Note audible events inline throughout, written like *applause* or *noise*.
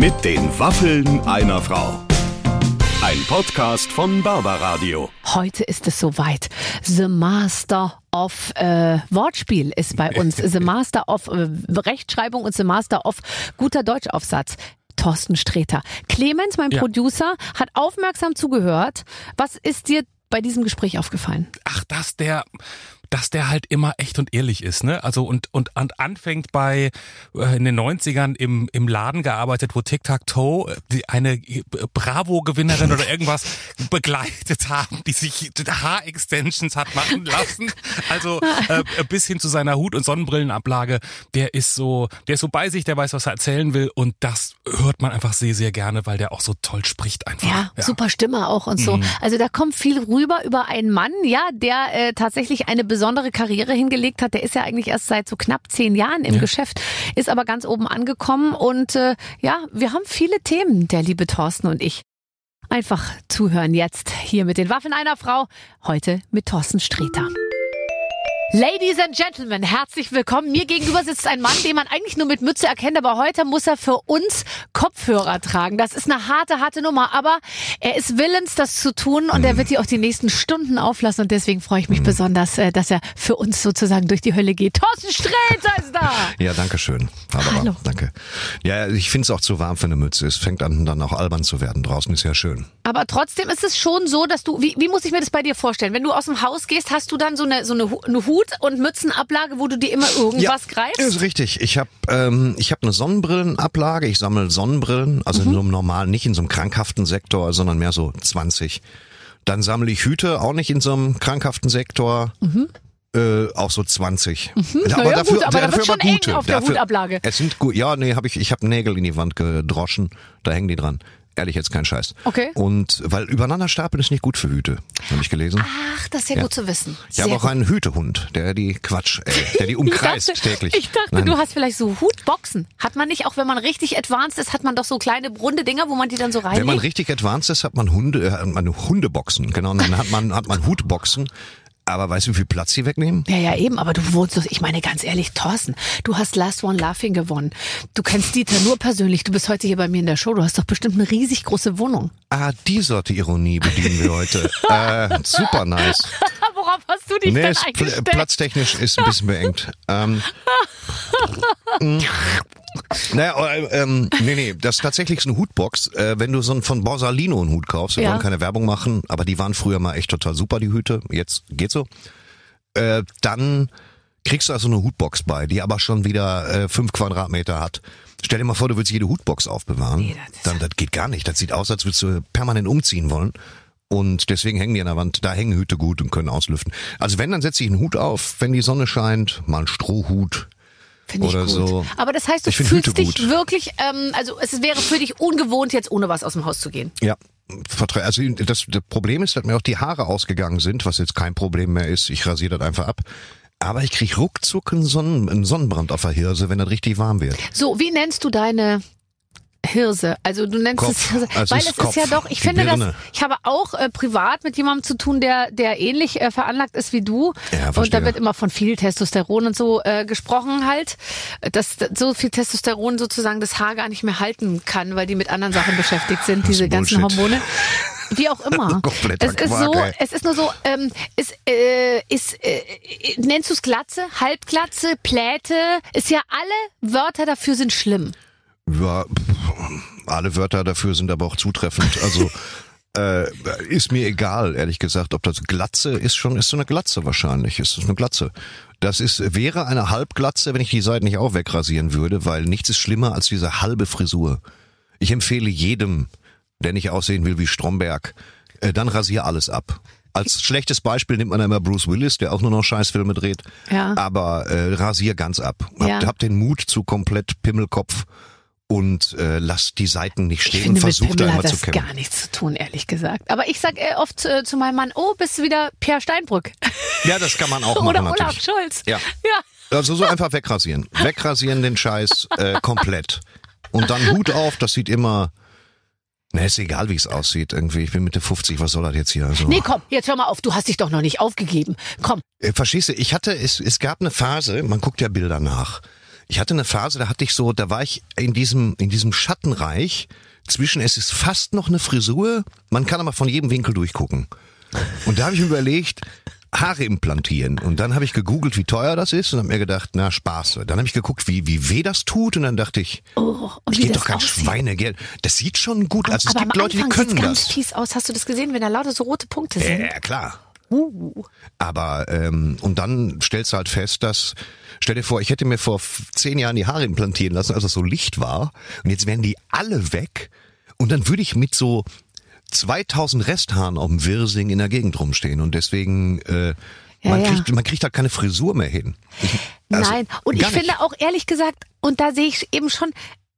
Mit den Waffeln einer Frau. Ein Podcast von Barbaradio. Heute ist es soweit. The Master of äh, Wortspiel ist bei uns. *laughs* The Master of äh, Rechtschreibung und The Master of guter Deutschaufsatz. Thorsten Sträter. Clemens, mein Ja. Producer, hat aufmerksam zugehört. Was ist dir bei diesem Gespräch aufgefallen? Ach, dass der, dass der halt immer echt und ehrlich ist, ne? Also und und, und anfängt bei äh, in den 90ern im im Laden gearbeitet, wo Tic Tac Toe äh, eine äh, Bravo-Gewinnerin oder irgendwas *laughs* begleitet haben, die sich Haarextensions hat machen lassen. Also äh, bis hin zu seiner Hut- und Sonnenbrillenablage, der ist so, der ist so bei sich, der weiß, was er erzählen will und das hört man einfach sehr, sehr gerne, weil der auch so toll spricht einfach. Ja, super Stimme auch und so. Also da kommt viel rüber über einen Mann, ja, der äh, tatsächlich eine besondere Karriere hingelegt hat. Der ist ja eigentlich erst seit so knapp zehn Jahren im Geschäft, ist aber ganz oben angekommen und äh, ja, wir haben viele Themen, der liebe Thorsten und ich. Einfach zuhören jetzt hier mit den Waffen einer Frau, heute mit Thorsten Sträter. Ladies and Gentlemen, herzlich willkommen. Mir gegenüber sitzt ein Mann, den man eigentlich nur mit Mütze erkennt, aber heute muss er für uns Kopfhörer tragen. Das ist eine harte, harte Nummer, aber er ist willens, das zu tun und er wird die auch die nächsten Stunden auflassen und deswegen freue ich mich besonders, äh, dass er für uns sozusagen durch die Hölle geht. Thorsten Sträter ist da! *laughs* Ja, danke schön. Aber Hallo. danke. Ja, ich finde es auch zu warm für eine Mütze. Es fängt an, dann auch albern zu werden. Draußen ist ja schön. Aber trotzdem ist es schon so, dass du, wie, wie muss ich mir das bei dir vorstellen? Wenn du aus dem Haus gehst, hast du dann so eine, so eine, eine Hut- und Mützenablage, wo du dir immer irgendwas greifst? Ist richtig. Ich habe ähm, ich hab eine Sonnenbrillenablage. Ich sammle Sonnenbrillen, also Mhm. in so einem normalen, nicht in so einem krankhaften Sektor, sondern mehr so 20. Dann sammle ich Hüte, auch nicht in so einem krankhaften Sektor. Äh, auch so 20. Mhm. Naja, gut, aber da wird schon eng auf der Hutablage. Es sind gut. Ja, nee, habe ich ich habe Nägel in die Wand gedroschen, da hängen die dran. Ehrlich jetzt kein Scheiß. Okay. Und weil übereinander stapeln ist nicht gut für Hüte, habe ich gelesen. Ach, das ist ja, Ja. gut zu wissen. Ich Sehr habe auch gut. einen Hütehund, der die Quatsch, äh, *laughs* der die umkreist ich dachte, täglich. Ich dachte, Nein. du hast vielleicht so Hutboxen. Hat man nicht, auch wenn man richtig advanced ist, hat man doch so kleine runde Dinger, wo man die dann so reinlegt? Wenn man richtig advanced ist, hat man Hunde, äh, hat man Hundeboxen, genau, und dann hat man hat man Hutboxen. Aber weißt du, wie viel Platz sie wegnehmen? ja, ja, eben, aber du wohnst doch, ich meine ganz ehrlich, Thorsten, du hast Last One Laughing gewonnen. Du kennst Dieter nur persönlich, du bist heute hier bei mir in der Show, du hast doch bestimmt eine riesig große Wohnung. Ah, die Sorte Ironie bedienen wir heute. *laughs* äh, super nice. *laughs* Worauf hast du dich Nee, denn ist, pl eingestellt? platztechnisch ist ein bisschen beengt. Ähm, *laughs* mm. Naja, äh, ähm, nee, nee, das ist tatsächlich eine Hutbox. Äh, wenn du so einen von Borsalino einen Hut kaufst, wir Ja. wollen keine Werbung machen, aber die waren früher mal echt total super, die Hüte. Jetzt geht so. Äh, dann kriegst du also eine Hutbox bei, die aber schon wieder äh, fünf Quadratmeter hat. Stell dir mal vor, du willst jede Hutbox aufbewahren. Nee, das dann das geht gar nicht. Das sieht aus, als würdest du permanent umziehen wollen. Und deswegen hängen die an der Wand. Da hängen Hüte gut und können auslüften. Also wenn, dann setze ich einen Hut auf, wenn die Sonne scheint, mal einen Strohhut. Finde ich oder gut. so. Aber das heißt, du fühlst Hüte dich gut. wirklich, ähm, also es wäre für dich ungewohnt, jetzt ohne was aus dem Haus zu gehen. Ja. Also das, das Problem ist, dass mir auch die Haare ausgegangen sind, was jetzt kein Problem mehr ist. Ich rasiere das einfach ab. Aber ich krieg ruckzuck einen, Sonnen, einen Sonnenbrand auf der Hirse, wenn das richtig warm wird. So, wie nennst du deine Hirse? Also du nennst Kopf. es Hirse, Also weil es es ist ja Kopf, doch, ich die finde das, Birne. ich habe auch äh, privat mit jemandem zu tun, der der ähnlich äh, veranlagt ist wie du Ja, und verstehe. da wird immer von viel Testosteron und so äh, gesprochen halt, dass so viel Testosteron sozusagen das Haar gar nicht mehr halten kann, weil die mit anderen Sachen beschäftigt sind, diese ganzen. Hormone. Wie auch immer. *laughs* Es ist Quark, so, ey. es ist nur so, ähm, ist, äh, ist, äh, nennst du es Glatze, Halbglatze, Pläte? Ist ja alle Wörter dafür sind schlimm. Ja, pff, alle Wörter dafür sind aber auch zutreffend. Also *laughs* äh, ist mir egal, ehrlich gesagt, ob das Glatze ist schon, ist so eine Glatze wahrscheinlich. Ist das eine Glatze? Das ist, wäre eine Halbglatze, wenn ich die Seiten nicht auch wegrasieren würde, weil nichts ist schlimmer als diese halbe Frisur. Ich empfehle jedem, der nicht aussehen will wie Stromberg, äh, dann rasier alles ab. Als schlechtes Beispiel nimmt man immer Bruce Willis, der auch nur noch Scheißfilme dreht. Ja. Aber äh, rasier ganz ab. Habt, Ja. habt den Mut zu komplett Pimmelkopf und äh, lasst die Seiten nicht Ich stehen finde, und versucht da immer zu das kämpfen. gar nichts zu tun, ehrlich gesagt. Aber ich sag äh, oft äh, zu meinem Mann, oh, bist du wieder Pierre Steinbrück? Ja, das kann man auch *laughs* machen Oder Olaf natürlich. Scholz. Ja. Ja. Also so einfach wegrasieren. *laughs* Wegrasieren den Scheiß äh, komplett. Und dann Hut auf, das sieht immer. Ne, ist egal, wie es aussieht. Irgendwie, ich bin Mitte 50, was soll das jetzt hier? Also, Nee, komm, jetzt hör mal auf, du hast dich doch noch nicht aufgegeben. Komm, Äh, Verstehst du, ich hatte, es, es gab eine Phase, man guckt ja Bilder nach. Ich hatte eine Phase, da hatte ich so, da war ich in diesem, in diesem Schattenreich zwischen, es ist fast noch eine Frisur, man kann aber von jedem Winkel durchgucken. Und da habe ich mir überlegt, Haare implantieren. Und dann habe ich gegoogelt, wie teuer das ist und habe mir gedacht, na Spaß. Dann habe ich geguckt, wie, wie weh das tut und dann dachte ich, Oh, ich gebe das doch kein aussieht. Schweinegeld. Das sieht schon gut aus. Also es gibt Leute, die Anfang können sieht's ganz das. fies aus. Hast du das gesehen, wenn da lauter so rote Punkte sind? Ja, klar. Uh. Aber ähm, und dann stellst du halt fest, dass stell dir vor, ich hätte mir vor zehn Jahren die Haare implantieren lassen, als es so Licht war, und jetzt wären die alle weg, und dann würde ich mit so 2000 Resthaaren auf dem Wirsing in der Gegend rumstehen und deswegen äh, Ja, man ja. kriegt man kriegt halt keine Frisur mehr hin. Ich, also, Nein, und ich nicht. finde auch ehrlich gesagt, und da sehe ich eben schon,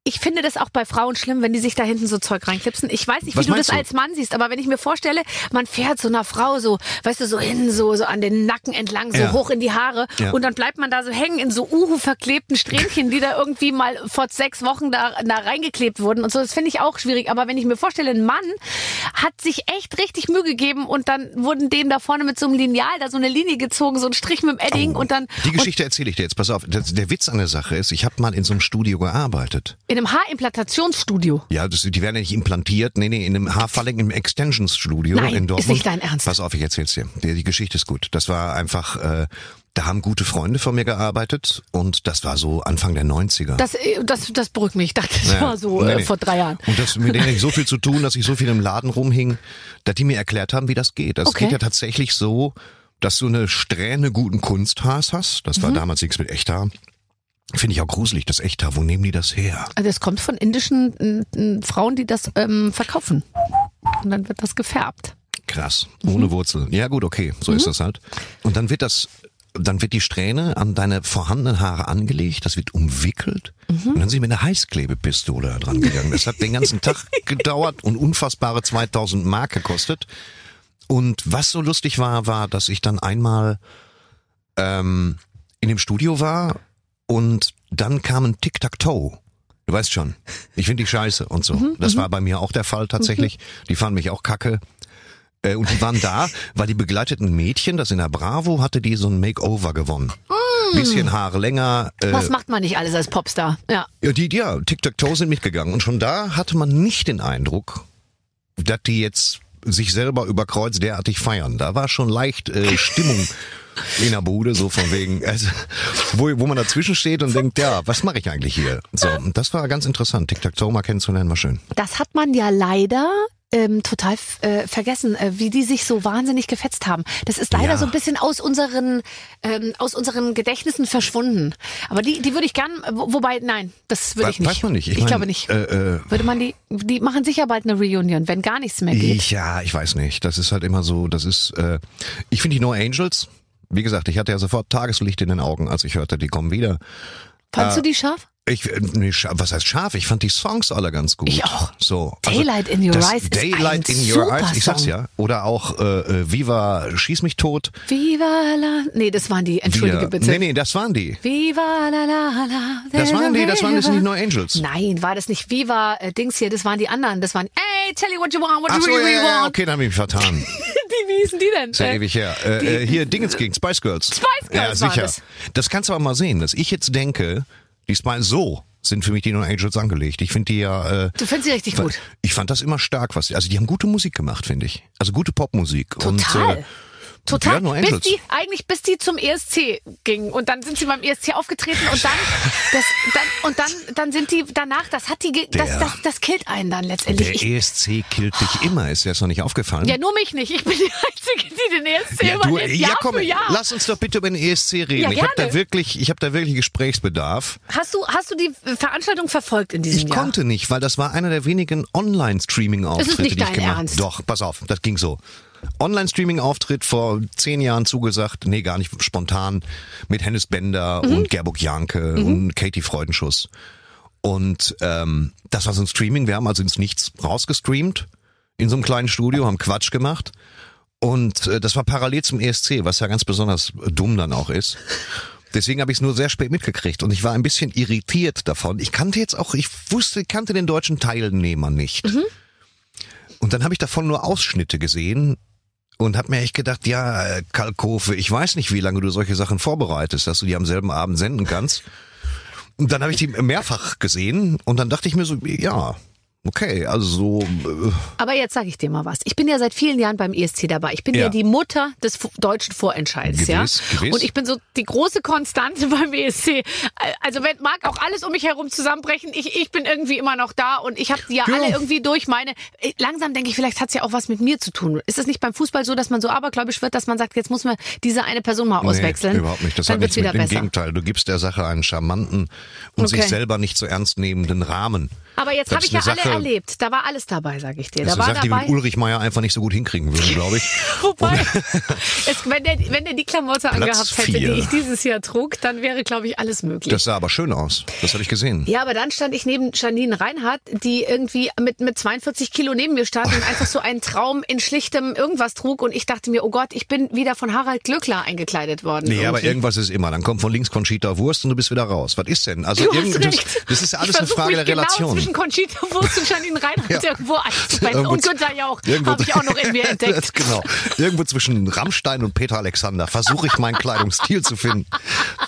ich finde das auch bei Frauen schlimm, wenn die sich da hinten so Zeug reinklipsen. Ich weiß nicht, wie Was du das du? als Mann siehst, aber wenn ich mir vorstelle, man fährt so einer Frau so, weißt du, so hin, so, so an den Nacken entlang, so Ja. hoch in die Haare Ja. und dann bleibt man da so hängen in so uhu verklebten Strähnchen, die da irgendwie mal vor sechs Wochen da, da reingeklebt wurden und so. Das finde ich auch schwierig. Aber wenn ich mir vorstelle, ein Mann hat sich echt richtig Mühe gegeben und dann wurden dem da vorne mit so einem Lineal da so eine Linie gezogen, so ein Strich mit dem Edding und dann Oh, Die Geschichte erzähle ich dir jetzt. Pass auf. Das, der Witz an der Sache ist, ich habe mal in so einem Studio gearbeitet. In einem Haarimplantationstudio. Ja, das, die werden ja nicht implantiert. Nee, nee, in einem Haarfalling im Extensions-Studio in ist Dortmund. nicht dein Ernst. Pass auf, ich erzähl's dir. Die, die Geschichte ist gut. Das war einfach, äh, da haben gute Freunde von mir gearbeitet und das war so Anfang der 90er. Das, äh, das, das beruhigt mich. Ich dachte, das Ja. war so Nee, äh, nee. vor drei Jahren. Und das mit denen ich so viel zu tun, dass ich so viel im Laden rumhing, dass die mir erklärt haben, wie das geht. Das Okay. geht ja tatsächlich so, dass du eine Strähne guten Kunsthaars hast. Das war Mhm. damals nichts mit Echthaar. Finde ich auch gruselig, das Echthaar. Wo nehmen die das her? Also das kommt von indischen äh, Frauen, die das ähm, verkaufen. Und dann wird das gefärbt. Krass, Mhm. ohne Wurzel. Ja gut, okay, so ist das halt. Und dann wird das, dann wird die Strähne an deine vorhandenen Haare angelegt, das wird umwickelt Mhm. und dann sind wir mit einer Heißklebepistole dran gegangen. Das hat den ganzen Tag *laughs* gedauert und unfassbare 2000 Mark gekostet. Und was so lustig war, war, dass ich dann einmal ähm, in dem Studio war und dann kam ein Tic-Tac-Toe. Du weißt schon, ich finde die scheiße und so. das war bei mir auch der Fall tatsächlich. Die fanden mich auch kacke. Äh, und die waren da, weil die begleiteten Mädchen, das in der Bravo hatte, die so ein Makeover gewonnen. Bisschen Haare länger. Äh, Was macht man nicht alles als Popstar? Ja. ja, die, ja, Tic-Tac-Toe sind mitgegangen. Und schon da hatte man nicht den Eindruck, dass die jetzt sich selber über Kreuz derartig feiern. Da war schon leicht äh, Stimmung *laughs* der Bude, so von wegen, also, wo, wo man dazwischen steht und denkt, ja, was mache ich eigentlich hier? So, und das war ganz interessant. Tic-Tac-Toe mal kennenzulernen, war schön. Das hat man ja leider ähm, total äh, vergessen, äh, wie die sich so wahnsinnig gefetzt haben. Das ist leider Ja. so ein bisschen aus unseren ähm, aus unseren Gedächtnissen verschwunden. Aber die die würde ich gern, wo, wobei nein, das würde ich nicht. Weiß man nicht. Ich, mein, glaube nicht. Äh, äh, würde man die die machen sicher bald eine Reunion, wenn gar nichts mehr geht. Ich, ja, ich weiß nicht. Das ist halt immer so, das ist, äh, ich finde die No Angels, wie gesagt, ich hatte ja sofort Tageslicht in den Augen, als ich hörte, die kommen wieder. Fandst äh, du die scharf? Ich, äh, nee, was heißt scharf? Ich fand die Songs alle ganz gut. Ich auch. So. Daylight in Your Eyes ist Daylight ein in Your Eyes, ich sag's ja. Oder auch äh, äh, Viva Schieß mich tot. Viva la. Nee, das waren die. Entschuldige bitte. Nee, nee, das waren die. Viva la la la. Das waren die, das waren das sind nicht No Angels. Nein, war das nicht Viva äh, Dings hier, das waren die anderen. Das waren, hey, tell you what you want, what Ach you so, really, ja, want. okay, dann habe ich mich vertan. *laughs* Die, *laughs* wie hießen die denn? Ist ja Äh, ewig her. Äh, äh, hier, Dingens gegen Spice Girls. Spice Girls Ja, sicher. das. Das kannst du aber mal sehen, dass ich jetzt denke, die Spice, so sind für mich die No Angels angelegt. Ich finde die ja, äh, Du findest sie richtig gut. ich fand das immer stark, was, also die haben gute Musik gemacht, finde ich. Also gute Popmusik. Total. Und, äh, Total. Ja, bis die, eigentlich bis die zum ESC gingen. Und dann sind sie beim ESC aufgetreten und dann, *laughs* das, dann, und dann, dann sind die danach, das hat die, das, Der- das, das killt einen dann letztendlich. der Ich, ESC killt dich immer, ist dir das noch nicht aufgefallen? ja, nur mich nicht. Ich bin die Einzige, die den ESC Ja, du, überlebt. Jahr ja, komm, Jahr. lass uns doch bitte über den ESC reden. Ja, ich habe da wirklich, ich habe da wirklich Gesprächsbedarf. Hast du, hast du die Veranstaltung verfolgt in diesem Ich Jahr? konnte nicht, weil das war einer der wenigen Online-Streaming-Auftritte, die ich gemacht Ernst. Doch, pass auf, das ging so. Online-Streaming-Auftritt vor zehn Jahren zugesagt, nee, gar nicht spontan, mit Hennes Bender Mhm. und Gerburg Janke und Katie Freudenschuss. Und ähm, das war so ein Streaming, wir haben also ins Nichts rausgestreamt, in so einem kleinen Studio, haben Quatsch gemacht. Und äh, das war parallel zum ESC, was ja ganz besonders dumm dann auch ist. Deswegen habe ich es nur sehr spät mitgekriegt und ich war ein bisschen irritiert davon. Ich kannte jetzt auch, ich wusste, kannte den deutschen Teilnehmer nicht. Und dann habe ich davon nur Ausschnitte gesehen und habe mir echt gedacht, ja, äh, Kalkofe, ich weiß nicht, wie lange du solche Sachen vorbereitest, dass du die am selben Abend senden kannst. Und dann habe ich die mehrfach gesehen und dann dachte ich mir so, ja, Okay, also so. Äh Aber jetzt sage ich dir mal was. Ich bin ja seit vielen Jahren beim ESC dabei. Ich bin ja, Ja. die Mutter des deutschen Vorentscheids, Gewiss, ja. gewiss. Und ich bin so die große Konstante *laughs* beim ESC. Also wenn mag auch alles um mich herum zusammenbrechen, ich, ich bin irgendwie immer noch da und ich habe die ja, Ja. alle irgendwie durch meine. äh, Langsam denke ich, vielleicht hat's ja auch was mit mir zu tun. Ist es nicht beim Fußball so, dass man so abergläubisch wird, dass man sagt, jetzt muss man diese eine Person mal auswechseln? Nee, überhaupt nicht. Das Dann hat nichts wieder mit, Im besser. Gegenteil, du gibst der Sache einen charmanten und Okay. sich selber nicht so ernst nehmenden Rahmen. Aber jetzt habe ich ja alle erlebt. Da war alles dabei, sage ich dir. Das Da war Sache, die dabei. mit Ulrich Meier einfach nicht so gut hinkriegen würden, *laughs* glaube ich. Wobei, *laughs* es, wenn, der, wenn der die Klamotte angehabt hätte, vier. die ich dieses Jahr trug, dann wäre, glaube ich, alles möglich. Das sah aber schön aus. Das habe ich gesehen. ja, aber dann stand ich neben Janine Reinhardt, die irgendwie mit, mit 42 Kilo neben mir stand und einfach so einen Traum in schlichtem irgendwas trug. Und ich dachte mir, oh Gott, ich bin wieder von Harald Glöckler eingekleidet worden. Nee, aber irgendwie. irgendwas ist immer. Dann kommt von links Conchita Wurst und du bist wieder raus. Was ist denn? Also Du hast irgend- das, ist ja alles eine Frage der Genau Relation. zwischen Conchita Wurst und Janine Reinhardt Ja. irgendwo einzubetten. Irgendwo Und Günther Jauch habe ich auch noch in mir *laughs* entdeckt. Genau. Irgendwo zwischen Rammstein und Peter Alexander versuche ich meinen Kleidungsstil zu finden.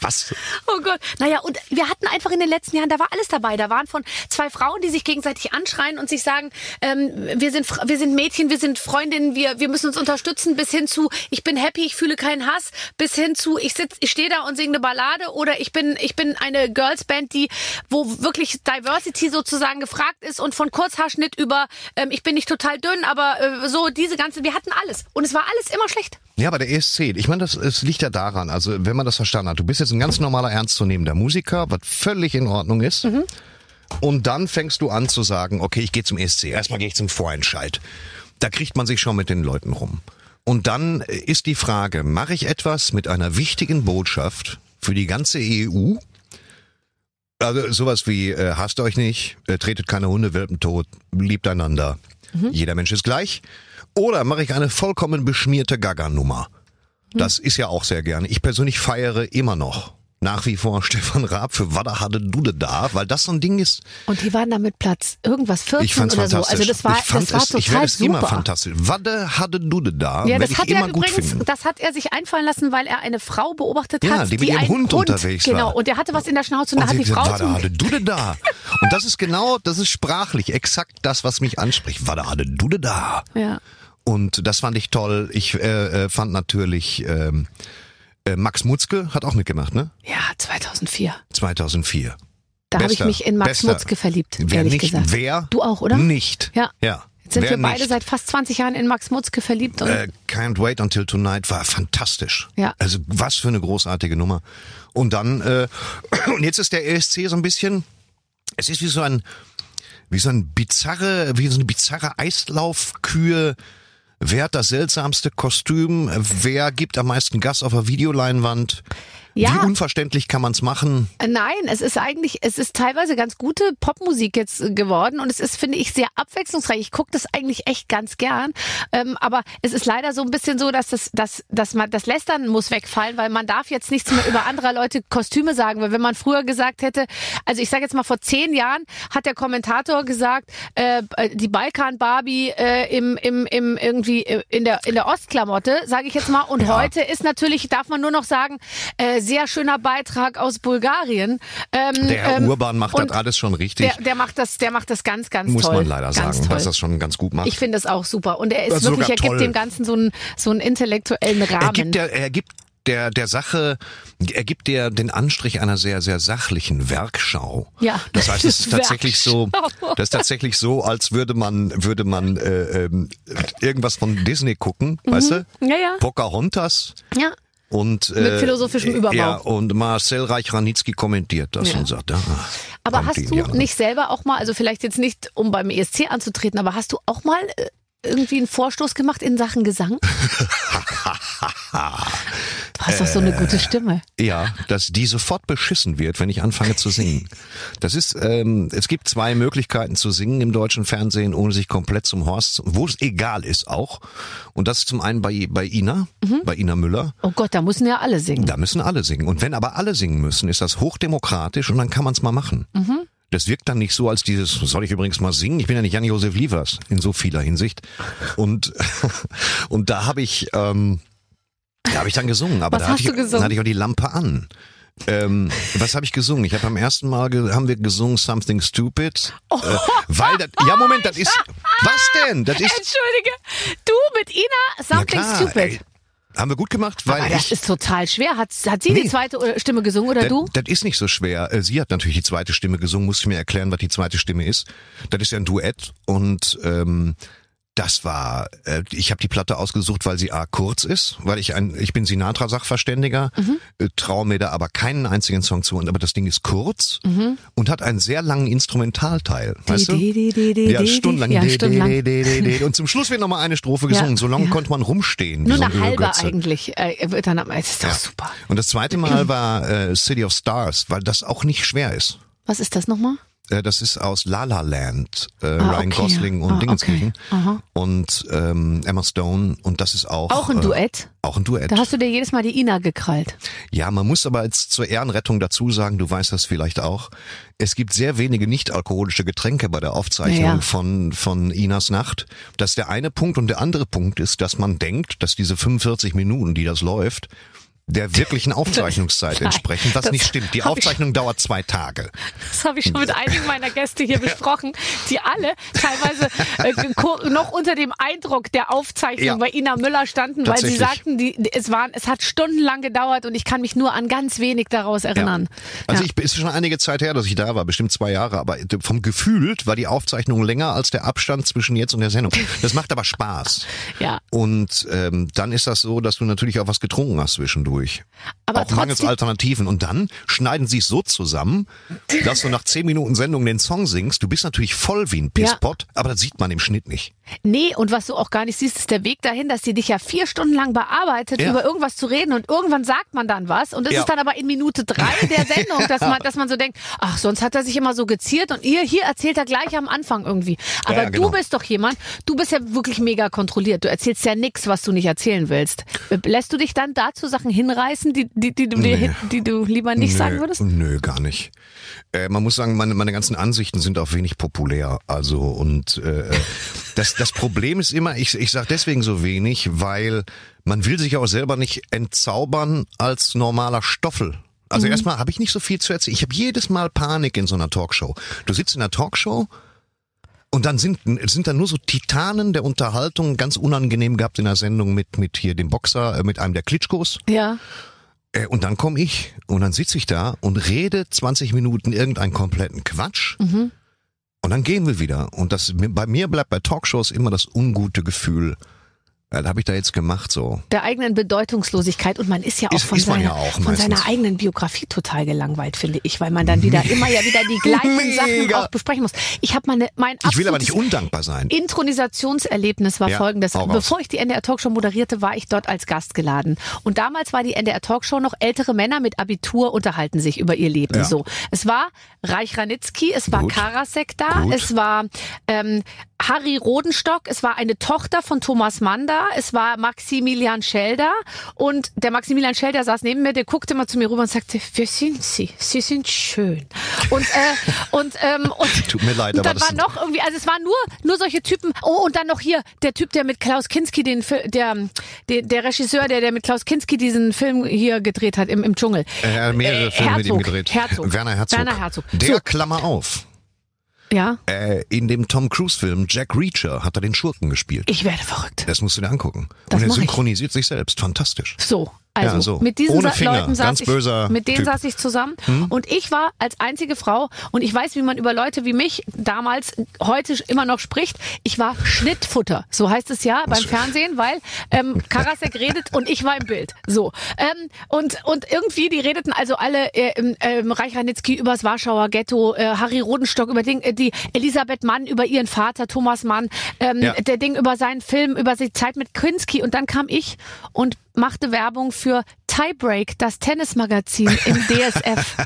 Was? Oh Gott. Naja, und wir hatten einfach in den letzten Jahren, da war alles dabei. Da waren von zwei Frauen, die sich gegenseitig anschreien und sich sagen, ähm, wir, sind, wir sind Mädchen, wir sind Freundinnen, wir, wir müssen uns unterstützen, bis hin zu, ich bin happy, ich fühle keinen Hass, bis hin zu, ich sitz, ich stehe da und singe eine Ballade oder ich bin, ich bin eine Girlsband, die, wo wirklich Diversity sozusagen gefragt ist und von Kurzhaarschnitt über, ähm, ich bin nicht total dünn, aber äh, so diese ganze, wir hatten alles. Und es war alles immer schlecht. Ja, aber der ESC, ich meine, das es liegt ja daran, also wenn man das verstanden hat, du bist jetzt ein ganz normaler, ernstzunehmender Musiker, was völlig in Ordnung ist. Und dann fängst du an zu sagen, okay, ich gehe zum ESC. Erstmal gehe ich zum Vorentscheid. Da kriegt man sich schon mit den Leuten rum. Und dann ist die Frage, mache ich etwas mit einer wichtigen Botschaft für die ganze EU? Also sowas wie, äh, hasst euch nicht, äh, tretet keine Hundewelpen tot, liebt einander. Jeder Mensch ist gleich. Oder mache ich eine vollkommen beschmierte Gaga-Nummer? Das ist ja auch sehr gerne. Ich persönlich feiere immer noch nach wie vor Stefan Raab für Wada hatte Dude da, weil das so ein Ding ist. Und die waren da mit Platz irgendwas 14 Ich fand's oder so. Also das war, ich fand das war es, total ich werde es super. immer fantastisch. Wada hatte Dude da, Ja, das ich hat immer er gut übrigens, finden. das hat er sich einfallen lassen, weil er eine Frau beobachtet Ja, hat, die mit ihrem einen Hund unterwegs genau, war. und der hatte was in der Schnauze und, da hat die gesagt, Frau Wada hatte Dude da. *laughs* Und das ist genau, das ist sprachlich exakt das, was mich anspricht. Wada hatte Dude da. ja. Und das fand ich toll. Ich äh, äh, fand natürlich ähm, äh, Max Mutzke hat auch mitgemacht, ne? ja, 2004. 2004. Da habe ich mich in Max bester. Mutzke verliebt, Wer ehrlich nicht, gesagt. wer? Du auch, oder? Nicht. Ja. Ja. Jetzt sind wer wir beide nicht? seit fast 20 Jahren in Max Mutzke verliebt und Äh, Can't Wait Until Tonight war fantastisch. Ja. Also was für eine großartige Nummer. Und dann, äh, *clears throat* und jetzt ist der ESC so ein bisschen, es ist wie so ein, wie so ein bizarre, wie so eine bizarre Eislaufkühe. Wer hat das seltsamste Kostüm? Wer gibt am meisten Gas auf der Videoleinwand? Ja. Wie unverständlich kann man's machen? Äh, Nein, es ist eigentlich, es ist teilweise ganz gute Popmusik jetzt äh, geworden und es ist, finde ich, sehr abwechslungsreich. Ich gucke das eigentlich echt ganz gern, ähm, aber es ist leider so ein bisschen so, dass das, dass, dass man das Lästern muss wegfallen, weil man darf jetzt nichts mehr über anderer Leute Kostüme sagen, weil wenn man früher gesagt hätte, also ich sage jetzt mal vor zehn Jahren hat der Kommentator gesagt, äh, die Balkan Barbie äh, im, im, im irgendwie äh, in der in der Ostklamotte, sage ich jetzt mal, und heute ist natürlich darf man nur noch sagen, äh, sehr schöner Beitrag aus Bulgarien. Ähm, Der Herr ähm, Urban macht das alles schon richtig. Der, der macht das, der macht das ganz, ganz muss toll. man leider ganz sagen, toll. dass das schon ganz gut macht. Ich finde es auch super. Und er ist Also wirklich, er gibt dem Ganzen so einen, so einen intellektuellen Rahmen. Er gibt der, er gibt der, der Sache, er gibt der den Anstrich einer sehr, sehr sachlichen Werkschau. Ja. Das heißt, es ist *laughs* tatsächlich so, das ist tatsächlich so, als würde man, würde man äh, ähm, irgendwas von Disney gucken, weißt du? Mhm. Ja, ja. Pocahontas ja. Und äh, Mit philosophischem Überbau. Ja, und Marcel Reich-Ranitzky kommentiert das Ja. und sagt, ah, Aber hast du nicht selber auch mal, also vielleicht jetzt nicht, um beim ESC anzutreten, aber hast du auch mal äh, irgendwie einen Vorstoß gemacht in Sachen Gesang? *laughs* Du hast doch so eine Äh. gute Stimme. Ja, dass die sofort beschissen wird, wenn ich anfange zu singen. Das ist, ähm, es gibt zwei Möglichkeiten zu singen im deutschen Fernsehen, ohne sich komplett zum Horst, zu- wo es egal ist auch. Und das ist zum einen bei, bei Ina, Mhm. bei Ina Müller. Oh Gott, da müssen ja alle singen. Da müssen alle singen. Und wenn aber alle singen müssen, ist das hochdemokratisch und dann kann man es mal machen. Mhm. Das wirkt dann nicht so als dieses, soll ich übrigens mal singen? Ich bin ja nicht Jan-Josef Liefers in so vieler Hinsicht. Und, *laughs* und da habe ich, ähm, da habe ich dann gesungen. Aber Was da hast hatte ich, du gesungen? Da hatte ich auch die Lampe an. Ähm, was habe ich gesungen? Ich habe beim ersten Mal haben wir gesungen Something Stupid, Oh. äh, weil das, ja Moment, das ist was denn? Das ist Entschuldige, du mit Ina, ja Something klar, Stupid. ey. Haben wir gut gemacht, weil Aber das ich ist total schwer. Hat, hat sie die Nee. zweite äh, Stimme gesungen oder das, du? das ist nicht so schwer. Äh, Sie hat natürlich die zweite Stimme gesungen, musste mir erklären, was die zweite Stimme ist. Das ist ja ein Duett und ähm, das war, äh, ich habe die Platte ausgesucht, weil sie a kurz ist, weil ich ein, ich bin Sinatra-Sachverständiger, Mhm. äh, traue mir da aber keinen einzigen Song zu, und aber das Ding ist kurz und hat einen sehr langen Instrumentalteil, weißt du? Mhm. ja, stundenlang. Ja, stundenlang. *laughs* Und zum Schluss wird nochmal eine Strophe gesungen. Ja, so lange ja. konnte man rumstehen. Nur so ein eine halbe eigentlich. Äh, wird dann, das ist doch Ja. super. Und das zweite Mal *clears throat* war äh, City of Stars, weil das auch nicht schwer ist. Was ist das nochmal? Äh, das ist aus La La Land, äh, Ah, Ryan okay, Gosling und Ah, Dingenskirchen okay. Und ähm, Emma Stone und das ist auch Auch ein äh, Duett? Auch ein Duett. Da hast du dir jedes Mal die Ina gekrallt. Ja, man muss aber jetzt zur Ehrenrettung dazu sagen, du weißt das vielleicht auch. Es gibt sehr wenige nicht-alkoholische Getränke bei der Aufzeichnung Ja, ja. von, von Inas Nacht. Das ist der eine Punkt und der andere Punkt ist, dass man denkt, dass diese 45 Minuten, die das läuft, der wirklichen *laughs* Aufzeichnungszeit entsprechen, was das nicht stimmt. Die hab ich- Aufzeichnung dauert zwei Tage. Das habe ich schon mit einigen meiner Gäste hier *laughs* besprochen, die alle teilweise äh, *laughs* noch unter dem Eindruck der Aufzeichnung Ja. bei Ina Müller standen, weil sie sagten, die, es, waren, es hat stundenlang gedauert und ich kann mich nur an ganz wenig daraus erinnern. Also Ja. ich ist schon einige Zeit her, dass ich da war, bestimmt zwei Jahre, aber vom Gefühl war die Aufzeichnung länger als der Abstand zwischen jetzt und der Sendung. Das macht aber Spaß. Ja. Und ähm, dann ist das so, dass du natürlich auch was getrunken hast zwischendurch. Aber auch mangels Alternativen. Und dann schneiden sie es so zusammen, dass du nach zehn Minuten Sendung den Song singst. Du bist natürlich voll wie ein Pisspot, aber das sieht man im Schnitt nicht. Nee, und was du auch gar nicht siehst, ist der Weg dahin, dass die dich ja vier Stunden lang bearbeitet, Ja. über irgendwas zu reden und irgendwann sagt man dann was und das Ja. ist dann aber in Minute drei der *laughs* Sendung, dass man, dass man so denkt, ach, sonst hat er sich immer so geziert und ihr, hier erzählt er gleich am Anfang irgendwie. Aber Ja, genau. du bist doch jemand, du bist ja wirklich mega kontrolliert, du erzählst ja nichts, was du nicht erzählen willst. Lässt du dich dann dazu Sachen hinreißen, die, die, die, du, dir, Nee. die du lieber nicht nö, sagen würdest? Nö, gar nicht. Äh, man muss sagen, meine, meine ganzen Ansichten sind auch wenig populär. Also und äh, *laughs* das, das Problem ist immer, ich, ich sage deswegen so wenig, weil man will sich auch selber nicht entzaubern als normaler Stoffel. Also erstmal habe ich nicht so viel zu erzählen. Ich habe jedes Mal Panik in so einer Talkshow. Du sitzt in einer Talkshow und dann sind, sind da nur so Titanen der Unterhaltung, ganz unangenehm gehabt in der Sendung mit, mit hier dem Boxer, äh, mit einem der Klitschkos. Ja. Äh, Und dann komme ich und dann sitze ich da und rede 20 Minuten irgendeinen kompletten Quatsch. Mhm. Und dann gehen wir wieder. Und das bei mir bleibt bei Talkshows immer das ungute Gefühl. Das habe ich da jetzt gemacht so. der eigenen Bedeutungslosigkeit und man ist ja auch Ist- von, ist seiner, ja auch von seiner eigenen Biografie total gelangweilt, finde ich, weil man dann wieder immer ja wieder die gleichen Sachen auch besprechen muss. Ich habe meine mein Ich will aber nicht undankbar sein. Intronisationserlebnis war Ja, folgendes. Bevor ich die NDR Talkshow moderierte, war ich dort als Gast geladen. Und damals war die NDR Talkshow noch ältere Männer mit Abitur unterhalten sich über ihr Leben. Ja. So, es war Reich Ranitzky, es war Gut. Karasek da, Gut. es war ähm, Harry Rodenstock, es war eine Tochter von Thomas Mann da, es war Maximilian Schelder und der Maximilian Schelder saß neben mir, der guckte mal zu mir rüber und sagte, wer sind Sie? Sie sind schön. Und äh, und ähm, und *laughs* Tut mir leid, aber dann war noch irgendwie, also es waren nur nur solche Typen. Oh, und dann noch hier der Typ, der mit Klaus Kinski den der der, der Regisseur, der der mit Klaus Kinski diesen Film hier gedreht hat im, im Dschungel. Er hat mehrere Äh, Filme mit ihm Herzog, gedreht. Herzog. Werner Herzog. Werner Herzog. Der So. Klammer auf. Ja, Äh, in dem Tom Cruise Film Jack Reacher hat er den Schurken gespielt. ich werde verrückt. Das musst du dir angucken. Das und er mach ich. synchronisiert sich selbst. Fantastisch. So, also Ja, so. mit diesen Ohne Sa- Finger, Leuten saß ganz ich, mit denen Typ. Hm? saß ich zusammen und ich war als einzige Frau und ich weiß, wie man über Leute wie mich damals heute immer noch spricht. Ich war Schnittfutter, so heißt es ja beim Fernsehen, weil ähm, *laughs* Karasek redet und ich war im Bild. So ähm, und und irgendwie die redeten also alle äh, ähm, Reich Ranitzky übers Warschauer Ghetto, äh, Harry Rodenstock über Ding, äh, die Elisabeth Mann über ihren Vater Thomas Mann, ähm, Ja. der Ding über seinen Film, über die Zeit mit Kinski und dann kam ich und machte Werbung für Tiebreak, das Tennismagazin im DSF.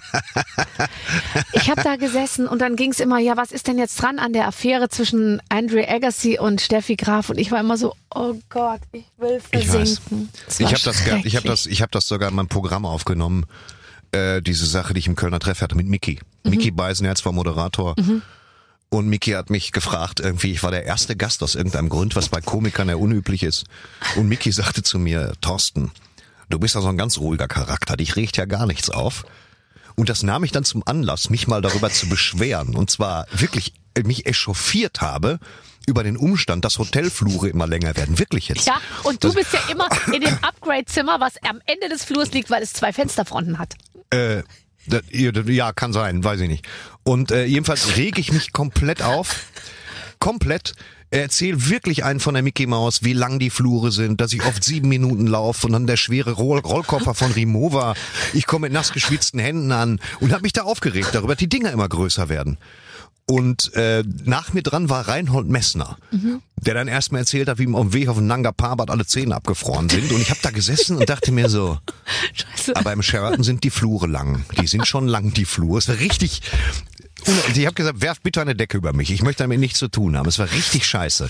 ich habe da gesessen und dann ging's immer, ja, was ist denn jetzt dran an der Affäre zwischen Andre Agassi und Steffi Graf? Und ich war immer so, oh Gott, ich will Ich versinken. Es Ich war habe das, ich habe schrecklich. das, ich habe das sogar in meinem Programm aufgenommen. Äh, diese Sache, die ich im Kölner Treff hatte mit Mickey. Mhm. Mickey Beisenherz war Moderator. Und Mickey hat mich gefragt, irgendwie, ich war der erste Gast aus irgendeinem Grund, was bei Komikern ja unüblich ist. Und Mickey sagte zu mir, Thorsten, du bist ja so ein ganz ruhiger Charakter, dich regt ja gar nichts auf. Und das nahm ich dann zum Anlass, mich mal darüber zu beschweren. Und zwar wirklich äh, mich echauffiert habe über den Umstand, dass Hotelflure immer länger werden. Wirklich jetzt. Ja, und du bist ja immer in dem *laughs* Upgrade-Zimmer, was am Ende des Flurs liegt, weil es zwei Fensterfronten hat. Äh, das, ja, kann sein, weiß ich nicht. Und äh, jedenfalls reg ich mich komplett auf. Komplett. Erzähl wirklich einen von der Mickey Maus, wie lang die Flure sind, dass ich oft sieben Minuten laufe und dann der schwere Roll Rollkoffer von Rimowa. Ich komme mit nass geschwitzten Händen an und habe mich da aufgeregt darüber, dass die Dinger immer größer werden. Und äh, nach mir dran war Reinhold Messner, mhm. der dann erstmal erzählt hat, wie ihm auf dem Weg auf den Nanga Parbat alle Zähne abgefroren sind. Und ich habe da gesessen und dachte mir so, *laughs* Scheiße. aber im Sheraton sind die Flure lang. Die sind schon lang, die Flure. Es war richtig, ich habe gesagt, werft bitte eine Decke über mich. Ich möchte damit nichts zu tun haben. Es war richtig scheiße.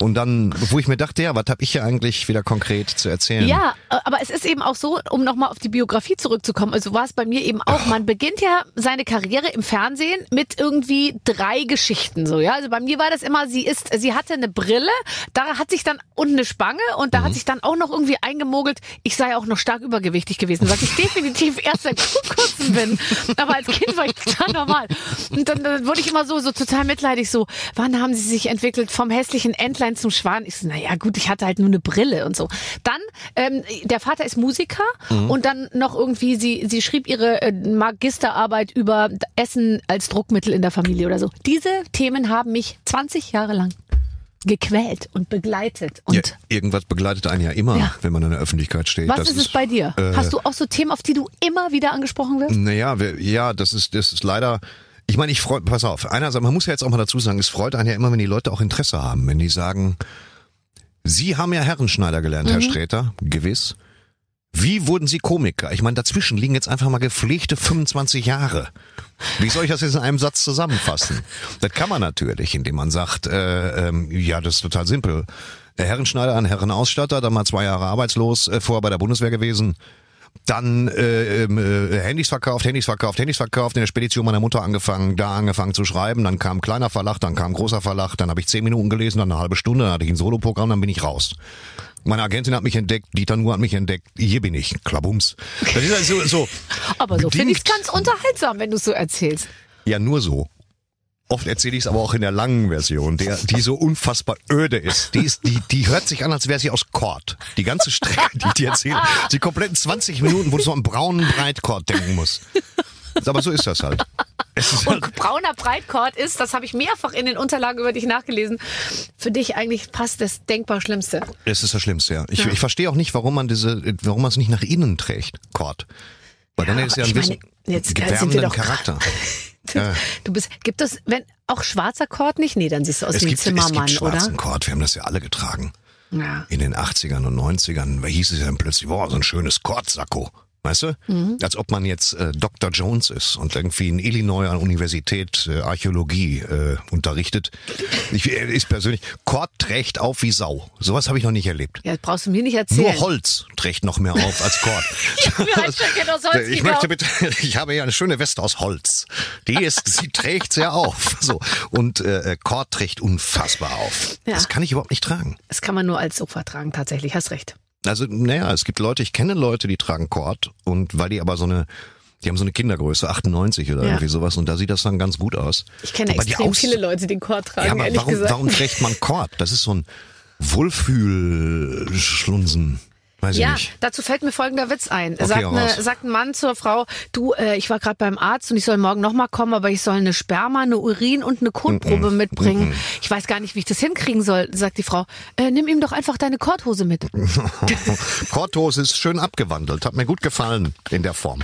Und dann, wo ich mir dachte, ja, was habe ich hier eigentlich wieder konkret zu erzählen? Ja, aber es ist eben auch so, um nochmal auf die Biografie zurückzukommen, also war es bei mir eben auch, man beginnt ja seine Karriere im Fernsehen mit irgendwie drei Geschichten so, ja. Also bei mir war das immer, sie ist, sie hatte eine Brille, da hat sich dann und eine Spange und da mhm. hat sich dann auch noch irgendwie eingemogelt, ich sei auch noch stark übergewichtig gewesen, was ich *laughs* definitiv erst seit kurzem bin. Aber als Kind war ich total normal. Und dann, dann wurde ich immer so, so total mitleidig, so, wann haben sie sich entwickelt vom hässlichen Entlein zum Schwan? Ich so, naja, gut, ich hatte halt nur eine Brille und so. Dann, ähm, der Vater ist Musiker mhm. und dann noch irgendwie, sie, sie schrieb ihre äh, Magisterarbeit über Essen als Druckmittel in der Familie oder so. Diese Themen haben mich 20 Jahre lang gequält und begleitet. Und ja, irgendwas begleitet einen ja immer, ja. wenn man in der Öffentlichkeit steht. Was das ist es bei dir? Äh, Hast du auch so Themen, auf die du immer wieder angesprochen wirst? Naja, ja, das ist, das ist leider ich meine, ich freue, pass auf, einerseits, man muss ja jetzt auch mal dazu sagen, es freut einen ja immer, wenn die Leute auch Interesse haben, wenn die sagen, Sie haben ja Herrenschneider gelernt, mhm. Herr Sträter, gewiss. Wie wurden Sie Komiker? Ich meine, dazwischen liegen jetzt einfach mal gepflegte 25 Jahre. Wie soll ich das jetzt in einem Satz zusammenfassen? Das kann man natürlich, indem man sagt, äh, ähm, ja, das ist total simpel. Der Herrenschneider, ein Herrenausstatter, dann mal zwei Jahre arbeitslos, äh, vorher bei der Bundeswehr gewesen, dann äh, ähm, äh, Handys verkauft, Handys verkauft, Handys verkauft, in der Spedition meiner Mutter angefangen, da angefangen zu schreiben, dann kam kleiner Verlag, dann kam großer Verlag, dann habe ich zehn Minuten gelesen, dann eine halbe Stunde, dann hatte ich ein Soloprogramm, dann bin ich raus. Meine Agentin hat mich entdeckt, Dieter Nuhr hat mich entdeckt, hier bin ich, Klabums. Das ist also so. *laughs* Aber so finde ich es ganz unterhaltsam, wenn du so erzählst. Ja, nur so. Oft erzähle ich es aber auch in der langen Version, der, die so unfassbar öde ist. Die ist, die, die hört sich an, als wäre sie aus Kord. Die ganze Strecke, die ich dir erzähle, die kompletten 20 Minuten, wo du so an braunen Breitkord denken musst. Aber so ist das halt. Ist halt und brauner Breitkord ist, das habe ich mehrfach in den Unterlagen über dich nachgelesen, für dich eigentlich passt das denkbar Schlimmste. Es ist das Schlimmste, ja. Ich, ja. ich verstehe auch nicht, warum man diese, warum man es nicht nach innen trägt, Kord. Weil ja, dann ist ja ein bisschen gewärmenden Charakter. *laughs* Ja. Du bist, gibt es, wenn, auch schwarzer Kord nicht? Nee, dann siehst du aus es wie ein Zimmermann, es gibt schwarzen oder? Kord, wir haben das ja alle getragen. Ja. In den 80ern und 90ern hieß es ja dann plötzlich, boah, so ein schönes Kordsacko. Weißt du? Mhm. Als ob man jetzt äh, Dr. Jones ist und irgendwie in Illinois an Universität äh, Archäologie äh, unterrichtet. Ich äh, ist persönlich, Kord trägt auf wie Sau. Sowas habe ich noch nicht erlebt. Ja, brauchst du mir nicht erzählen. Nur Holz trägt noch mehr auf als Kord. *laughs* ich möchte bitte, ich habe hier eine schöne Weste aus Holz. Die ist, sie trägt sehr auf. So. Und äh, Kord trägt unfassbar auf. Ja. Das kann ich überhaupt nicht tragen. Das kann man nur als Sofa tragen, tatsächlich. Hast recht. Also, naja, es gibt Leute, ich kenne Leute, die tragen Kord und weil die aber so eine die haben so eine Kindergröße, 98 oder ja. irgendwie sowas, und da sieht das dann ganz gut aus. Ich kenne aber extrem viele Leute, die Kord tragen, ja, aber ehrlich warum, gesagt. warum trägt man Kord? Das ist so ein Wohlfühlschlunsen. Weiß ja, dazu fällt mir folgender Witz ein. Okay, sagt, eine, sagt ein Mann zur Frau, du, äh, ich war gerade beim Arzt und ich soll morgen nochmal kommen, aber ich soll eine Sperma, eine Urin und eine Kotprobe mm -mm, mitbringen. Mm ich weiß gar nicht, wie ich das hinkriegen soll, sagt die Frau. Äh, nimm ihm doch einfach deine Korthose mit. *laughs* *laughs* Korthose ist schön abgewandelt, hat mir gut gefallen in der Form.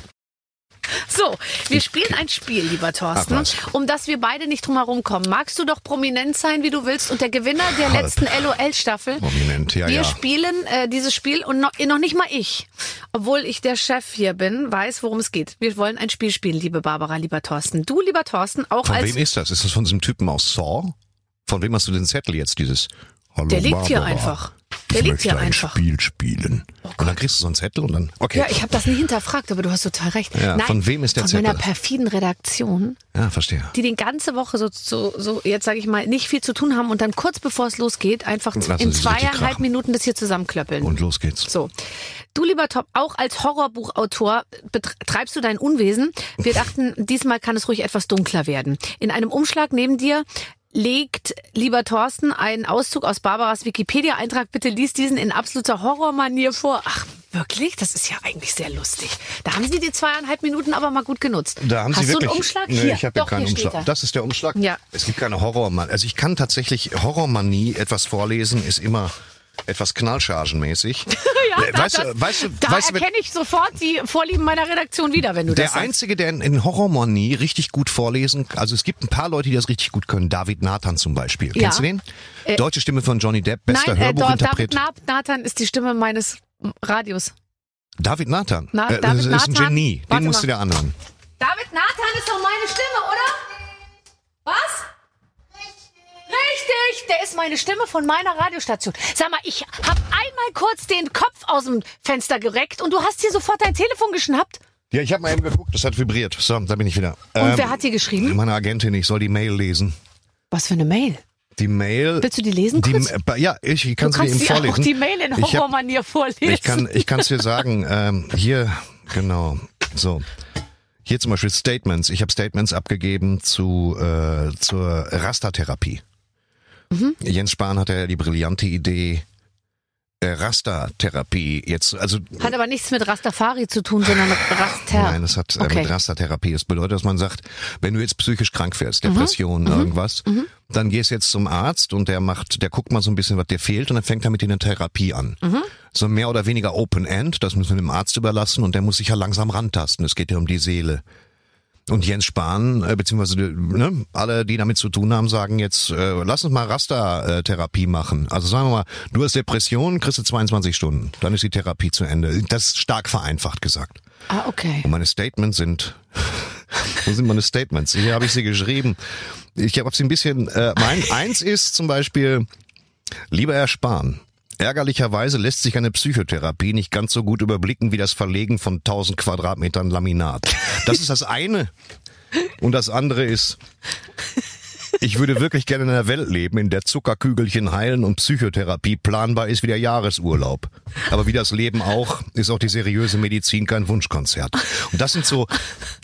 So, wir spielen ein Spiel, lieber Thorsten, um das wir beide nicht drum herum kommen. Magst du doch prominent sein, wie du willst, und der Gewinner der letzten LOL-Staffel? Prominent, ja, Wir ja. spielen äh, dieses Spiel und noch, noch nicht mal ich, obwohl ich der Chef hier bin, weiß, worum es geht. Wir wollen ein Spiel spielen, liebe Barbara, lieber Thorsten. Du, lieber Thorsten, auch von als... Von wem ist das? Ist das von diesem Typen aus Saw? Von wem hast du den Zettel jetzt, dieses... Hallo, der liegt Barbara. hier einfach. Der ich liegt hier ein einfach. Spiel spielen. und dann kriegst du so einen Zettel und dann, okay. Ja, ich habe das nie hinterfragt, aber du hast total recht. Ja, Nein, von wem ist der Von meiner Zettel? perfiden Redaktion, Ja, verstehe. die die ganze Woche so, so, so jetzt sage ich mal, nicht viel zu tun haben und dann kurz bevor es losgeht, einfach Lassen in zweieinhalb. Minuten das hier zusammenklöppeln. Und los geht's. So. Du, lieber Top, auch als Horrorbuchautor betreibst du dein Unwesen. Wir *laughs* dachten, diesmal kann es ruhig etwas dunkler werden. In einem Umschlag neben dir legt, lieber Thorsten, einen Auszug aus Barbaras Wikipedia-Eintrag. Bitte lies diesen in absoluter Horrormanier vor. Ach, wirklich? Das ist ja eigentlich sehr lustig. Da haben Sie die zweieinhalb Minuten aber mal gut genutzt. Da haben Hast Sie du wirklich. einen Umschlag? Nee, hier, ich habe doch, keinen Umschlag. Das ist der Umschlag. Ja. Es gibt keine Horrormanie. Also ich kann tatsächlich Horrormanie etwas vorlesen, ist immer etwas knallchargenmäßig. *laughs* Ja, Äh, da, weißt das, du, weißt du, da weißt du, erkenne ich sofort die Vorlieben meiner Redaktion wieder, wenn du der das sagst. einzige, der in, in Horrormanie richtig gut vorlesen, also es gibt ein paar Leute, die das richtig gut können. David Nathan zum Beispiel. Ja. Kennst du den? Deutsche Stimme von Johnny Depp, bester Nein, äh, Hörbuchinterpret. David Na- Nathan ist die Stimme meines Radios. David Nathan. Na, äh, David das ist ein Nathan? Genie. Den Warte musst du mal. dir anhören. David Nathan ist doch meine Stimme, oder? Was? Richtig, der ist meine Stimme von meiner Radiostation. Sag mal, ich hab einmal kurz den Kopf aus dem Fenster gereckt und du hast hier sofort dein Telefon geschnappt. Ja, ich habe mal eben geguckt, das hat vibriert. So, da bin ich wieder. Und Ähm, wer hat dir geschrieben? Meine Agentin, ich soll die Mail lesen. Was für eine Mail? Die Mail. Willst du die lesen die, Ja, ich, ich kann sie dir kannst eben vorlesen. auch die Mail in Horrormanier vorlesen. Ich kann, ich kann es dir sagen. *laughs* Ähm, hier, genau. So. Hier zum Beispiel Statements. Ich habe Statements abgegeben zu äh, zur Rastertherapie. Mhm. Jens Spahn hatte ja die brillante Idee, äh, Rastertherapie jetzt, also Hat aber nichts mit Rastafari zu tun, sondern Raster. Nein, das hat äh, Okay. mit Rastertherapie. Das bedeutet, dass man sagt, wenn du jetzt psychisch krank wärst, Mhm. Depression, irgendwas, dann gehst jetzt zum Arzt und der macht, der guckt mal so ein bisschen, was dir fehlt und dann fängt er mit dir eine Therapie an. Mhm. So mehr oder weniger Open End, das müssen wir dem Arzt überlassen und der muss sich ja langsam rantasten. Es geht ja um die Seele. Und Jens Spahn, äh, beziehungsweise ne, alle, die damit zu tun haben, sagen jetzt, äh, lass uns mal Rastertherapie machen. Also sagen wir mal, du hast Depression, kriegst du 22 Stunden. Dann ist die Therapie zu Ende. Das ist stark vereinfacht gesagt. Ah, okay. Und meine Statements sind. *laughs* Wo sind meine Statements? Hier habe ich sie geschrieben. Ich habe sie ein bisschen. Äh, mein eins ist zum Beispiel, lieber Herr Spahn. Ärgerlicherweise lässt sich eine Psychotherapie nicht ganz so gut überblicken wie das Verlegen von 1000 Quadratmetern Laminat. Das ist das eine. Und das andere ist, ich würde wirklich gerne in einer Welt leben, in der Zuckerkügelchen heilen und Psychotherapie planbar ist wie der Jahresurlaub. Aber wie das Leben auch, ist auch die seriöse Medizin kein Wunschkonzert. Und das sind so,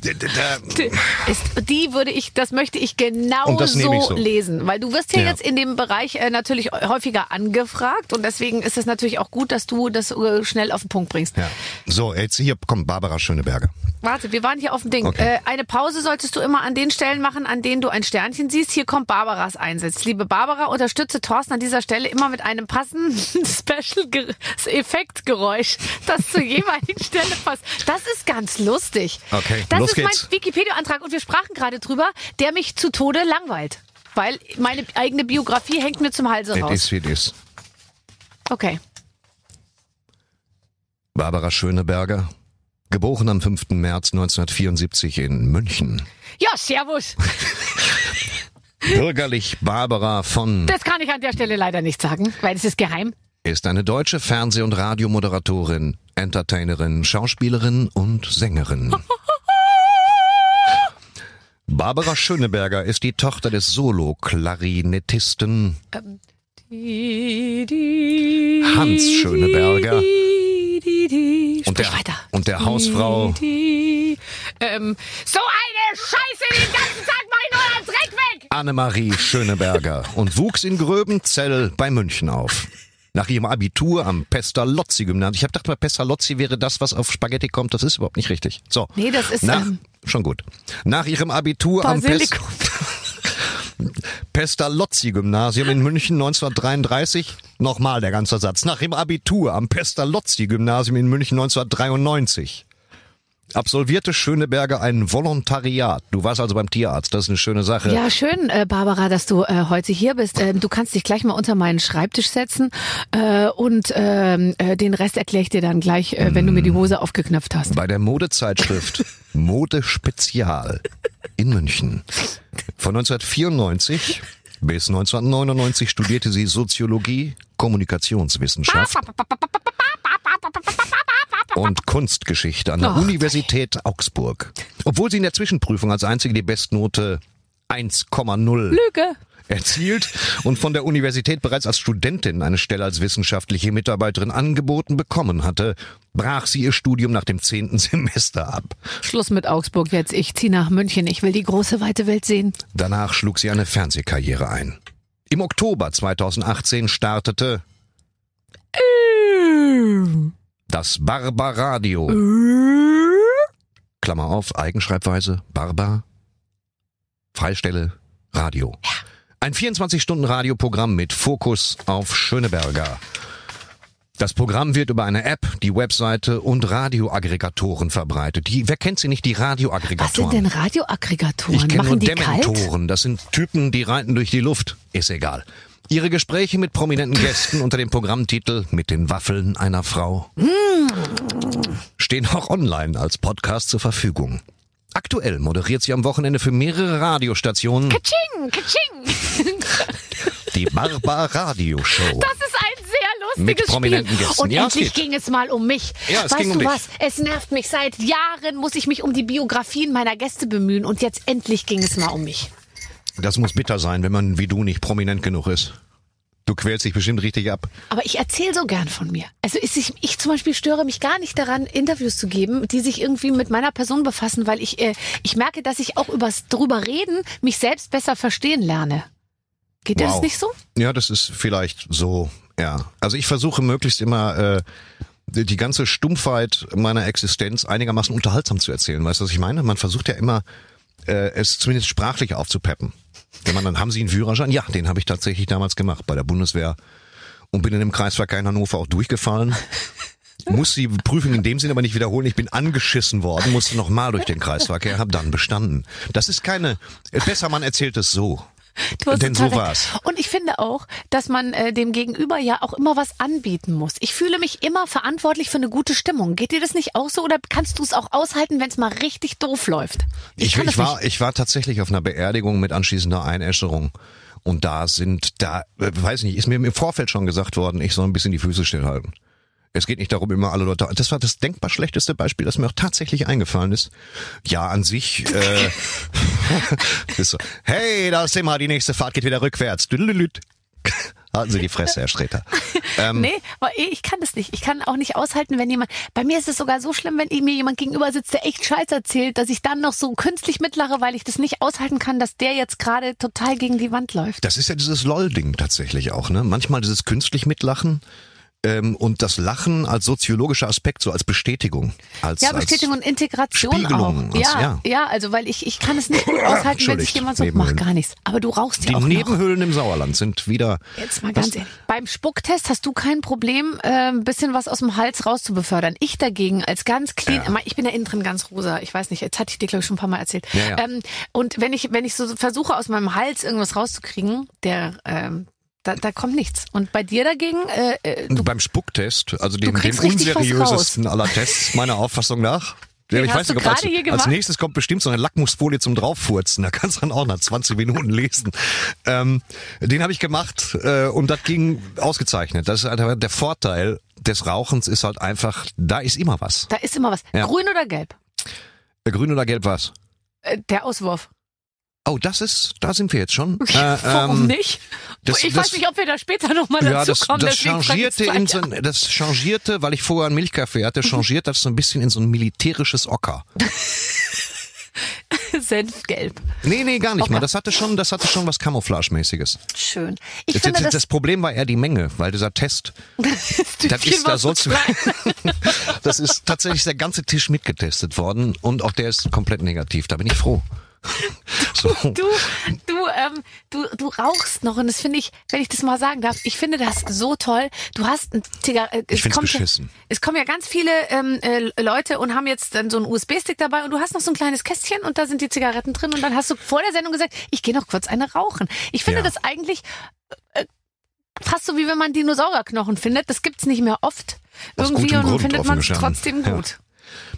da, da, Ist, die würde ich, das möchte ich genau so so. lesen, weil du wirst ja, Ja. jetzt in dem Bereich äh, natürlich häufiger angefragt und deswegen ist es natürlich auch gut, dass du das äh, schnell auf den Punkt bringst. ja. So, jetzt hier kommt Barbara Schöneberger. Warte, wir waren hier auf dem Ding. Okay. Äh, eine Pause solltest du immer an den Stellen machen, an denen du ein Sternchen siehst. Hier kommt Barbaras Einsatz. Liebe Barbara, unterstütze Thorsten an dieser Stelle immer mit einem passenden *laughs* Special-Effektgeräusch, das zur *laughs* jeweiligen Stelle passt. Das ist ganz lustig. Okay, das los ist geht's. mein Wikipedia-Antrag und wir sprachen gerade drüber, der mich zu Tode langweilt. Weil meine eigene Biografie hängt mir zum Halse It raus. is, wie it is. Okay. Barbara Schöneberger, geboren am 5. März 1974 in München. Ja, servus. *laughs* Bürgerlich Barbara von Das kann ich an der Stelle leider nicht sagen, weil es ist geheim. ist eine deutsche Fernseh- und Radiomoderatorin, Entertainerin, Schauspielerin und Sängerin. *laughs* Barbara Schöneberger ist die Tochter des Solo-Klarinettisten Hans Schöneberger. und der, und der Hausfrau. Ähm, so eine Scheiße, den ganzen Tag mach ich nur einen Dreck weg! Annemarie Schöneberger und wuchs in Gröbenzell bei München auf. Nach ihrem Abitur am Pestalozzi-Gymnasium. Ich habe gedacht, mal Pestalozzi wäre das, was auf Spaghetti kommt. Das ist überhaupt nicht richtig. So. Nee, das ist, Nach, ähm, schon gut. Nach ihrem Abitur am Pest, Basilikum. *laughs* Pestalozzi-Gymnasium in München 1933. Nochmal der ganze Satz. Nach ihrem Abitur am Pestalozzi-Gymnasium in München 1993. Absolvierte Schöneberger ein Volontariat. Du warst also beim Tierarzt. Das ist eine schöne Sache. Ja, schön, äh, Barbara, dass du äh, heute hier bist. Ähm, du kannst dich gleich mal unter meinen Schreibtisch setzen äh, und ähm, äh, den Rest erkläre ich dir dann gleich, äh, wenn du mir die Hose aufgeknöpft hast. bei der Modezeitschrift Mode Spezial in München von 1994 Bis 1999 studierte sie Soziologie, Kommunikationswissenschaft und Kunstgeschichte an der Oh, Universität Augsburg. Obwohl sie in der Zwischenprüfung als einzige die Bestnote 1,0 Lüge. erzielt und von der Universität bereits als Studentin eine Stelle als wissenschaftliche Mitarbeiterin angeboten bekommen hatte, brach sie ihr Studium nach dem zehnten Semester ab. Schluss mit Augsburg jetzt. Ich zieh nach München. Ich will die große weite Welt sehen. Danach schlug sie eine Fernsehkarriere ein. Im Oktober 2018 startete das Barbaradio. Klammer auf, Eigenschreibweise, Barbar, Freistelle, Radio. Ein 24-Stunden-Radioprogramm mit Fokus auf Schöneberger. Das Programm wird über eine App, die Webseite und Radioaggregatoren verbreitet. Die, wer kennt sie nicht, die Was sind Radioaggregatoren? denn Radioaggregatoren? Ich kenne nur die kalt? Dementoren. Das sind Typen, die reiten durch die Luft. Ist egal. Ihre Gespräche mit prominenten Gästen unter dem Programmtitel Mit den Waffeln einer Frau stehen auch online als Podcast zur Verfügung. Aktuell moderiert sie am Wochenende für mehrere Radiostationen Katsching, katsching. die Barbar Radio Show. Das ist ein sehr Mit lustiges prominenten Spiel. Gästen. Und Ja, es endlich geht. ging es mal um mich. Ja, es weißt ging um du dich. was? Es nervt mich. Seit Jahren muss ich mich um die Biografien meiner Gäste bemühen. Und jetzt endlich ging es mal um mich. Das muss bitter sein, wenn man wie du nicht prominent genug ist. Du quälst dich bestimmt richtig ab. Aber ich erzähle so gern von mir. Also ich, ich zum Beispiel störe mich gar nicht daran, Interviews zu geben, die sich irgendwie mit meiner Person befassen, weil ich, äh, ich merke, dass ich auch übers drüber reden mich selbst besser verstehen lerne. Geht dir das Wow. nicht so? Ja, das ist vielleicht so, ja. Also ich versuche möglichst immer äh, die die ganze Stumpfheit meiner Existenz einigermaßen unterhaltsam zu erzählen. Weißt du, was ich meine? Man versucht ja immer, äh, es zumindest sprachlich aufzupeppen. Wenn man dann, haben Sie einen Führerschein? Ja, den habe ich tatsächlich damals gemacht bei der Bundeswehr und bin in dem Kreisverkehr in Hannover auch durchgefallen. *laughs* Muss die Prüfung in dem Sinne aber nicht wiederholen. Ich bin angeschissen worden, musste nochmal durch den Kreisverkehr, habe dann bestanden. Das ist keine, besser man erzählt es so. Du hast Denn so war's. Und ich finde auch, dass man äh, dem Gegenüber ja auch immer was anbieten muss. Ich fühle mich immer verantwortlich für eine gute Stimmung. Geht dir das nicht auch so oder kannst du es auch aushalten, wenn es mal richtig doof läuft? Ich, ich, das war, ich war tatsächlich auf einer Beerdigung mit anschließender Einäscherung. Und da sind, da, äh, weiß nicht, ist mir im Vorfeld schon gesagt worden, ich soll ein bisschen die Füße stillhalten. Es geht nicht darum, immer alle Leute. Das war das denkbar schlechteste Beispiel, das mir auch tatsächlich eingefallen ist. Ja, an sich. Äh, *laughs* ist so, hey, da sind wir, die nächste Fahrt geht wieder rückwärts. *laughs* Halten Sie die Fresse, Herr Streter. *laughs* Ähm, Nee, ich kann das nicht. Ich kann auch nicht aushalten, wenn jemand. Bei mir ist es sogar so schlimm, wenn mir jemand gegenüber sitzt, der echt Scheiß erzählt, dass ich dann noch so künstlich mitlache, weil ich das nicht aushalten kann, dass der jetzt gerade total gegen die Wand läuft. Das ist ja dieses LOL-Ding tatsächlich auch, ne? Manchmal dieses künstlich mitlachen ähm, und das Lachen als soziologischer Aspekt, so als Bestätigung. Als, Ja, Bestätigung und Integration Spiegelung, auch. als- ja, ja. ja, also weil ich, ich kann es nicht gut aushalten, wenn sich jemand so macht, gar nichts. Aber du rauchst Als, ja die auch noch. Nebenhöhlen im Sauerland sind wieder. Jetzt mal ganz ehrlich. Beim Spucktest hast du kein Problem, äh, ein bisschen was aus dem Hals rauszubefördern. Ich dagegen als ganz clean, ich bin ja innen drin ganz rosa. Ich weiß nicht, jetzt hatte ich dir glaube ich schon ein paar Mal erzählt. Ja, ja. Ähm, und wenn ich wenn ich so versuche aus meinem Hals irgendwas rauszukriegen, der ähm, da, da kommt nichts. Und bei dir dagegen, äh, äh, du, beim Spucktest, also dem, dem unseriösesten aller Tests, meiner Auffassung nach. Den ich weiß nicht, ob als, als nächstes kommt bestimmt so eine Lackmusfolie zum Drauffurzen. Da kannst du dann auch nach 20 Minuten lesen. Ähm, den habe ich gemacht äh, und das ging ausgezeichnet. Das ist halt der Vorteil des Rauchens ist halt einfach, da ist immer was. da ist immer was. Ja. Grün oder gelb? Grün oder gelb was? Äh, der Auswurf. Oh, das ist, da sind wir jetzt schon. *laughs* Äh, Warum ähm, nicht? das- ich das- weiß nicht, ob wir da später nochmal Ja, dazu das, kommen. das changierte in so ein, das changierte, weil ich vorher einen Milchkaffee hatte, changiert das so ein bisschen in so ein militärisches Ocker. *laughs* Senfgelb. Nee, nee, gar nicht Ocker. mal. Das hatte schon, das hatte schon was Camouflage-mäßiges. Schön. Ich Das, finde das, das, Problem war eher die Menge, weil dieser Test, *laughs* das ist, da sollst du, das ist tatsächlich der ganze Tisch mitgetestet worden und auch der ist komplett negativ. Da bin ich froh. *laughs* So. Du, du, ähm, du, du rauchst noch und das finde ich, wenn ich das mal sagen darf, ich finde das so toll. Du hast ein Zigar äh, Ich es kommt ja- beschissen. Es kommen ja ganz viele ähm, äh, Leute und haben jetzt dann so einen USB-Stick dabei und du hast noch so ein kleines Kästchen und da sind die Zigaretten drin und dann hast du vor der Sendung gesagt, ich gehe noch kurz eine rauchen. Ich finde Ja. das eigentlich äh, fast so wie wenn man Dinosaurierknochen findet. Das gibt's nicht mehr oft Aus irgendwie und Grund, findet man gestanden. trotzdem Ja.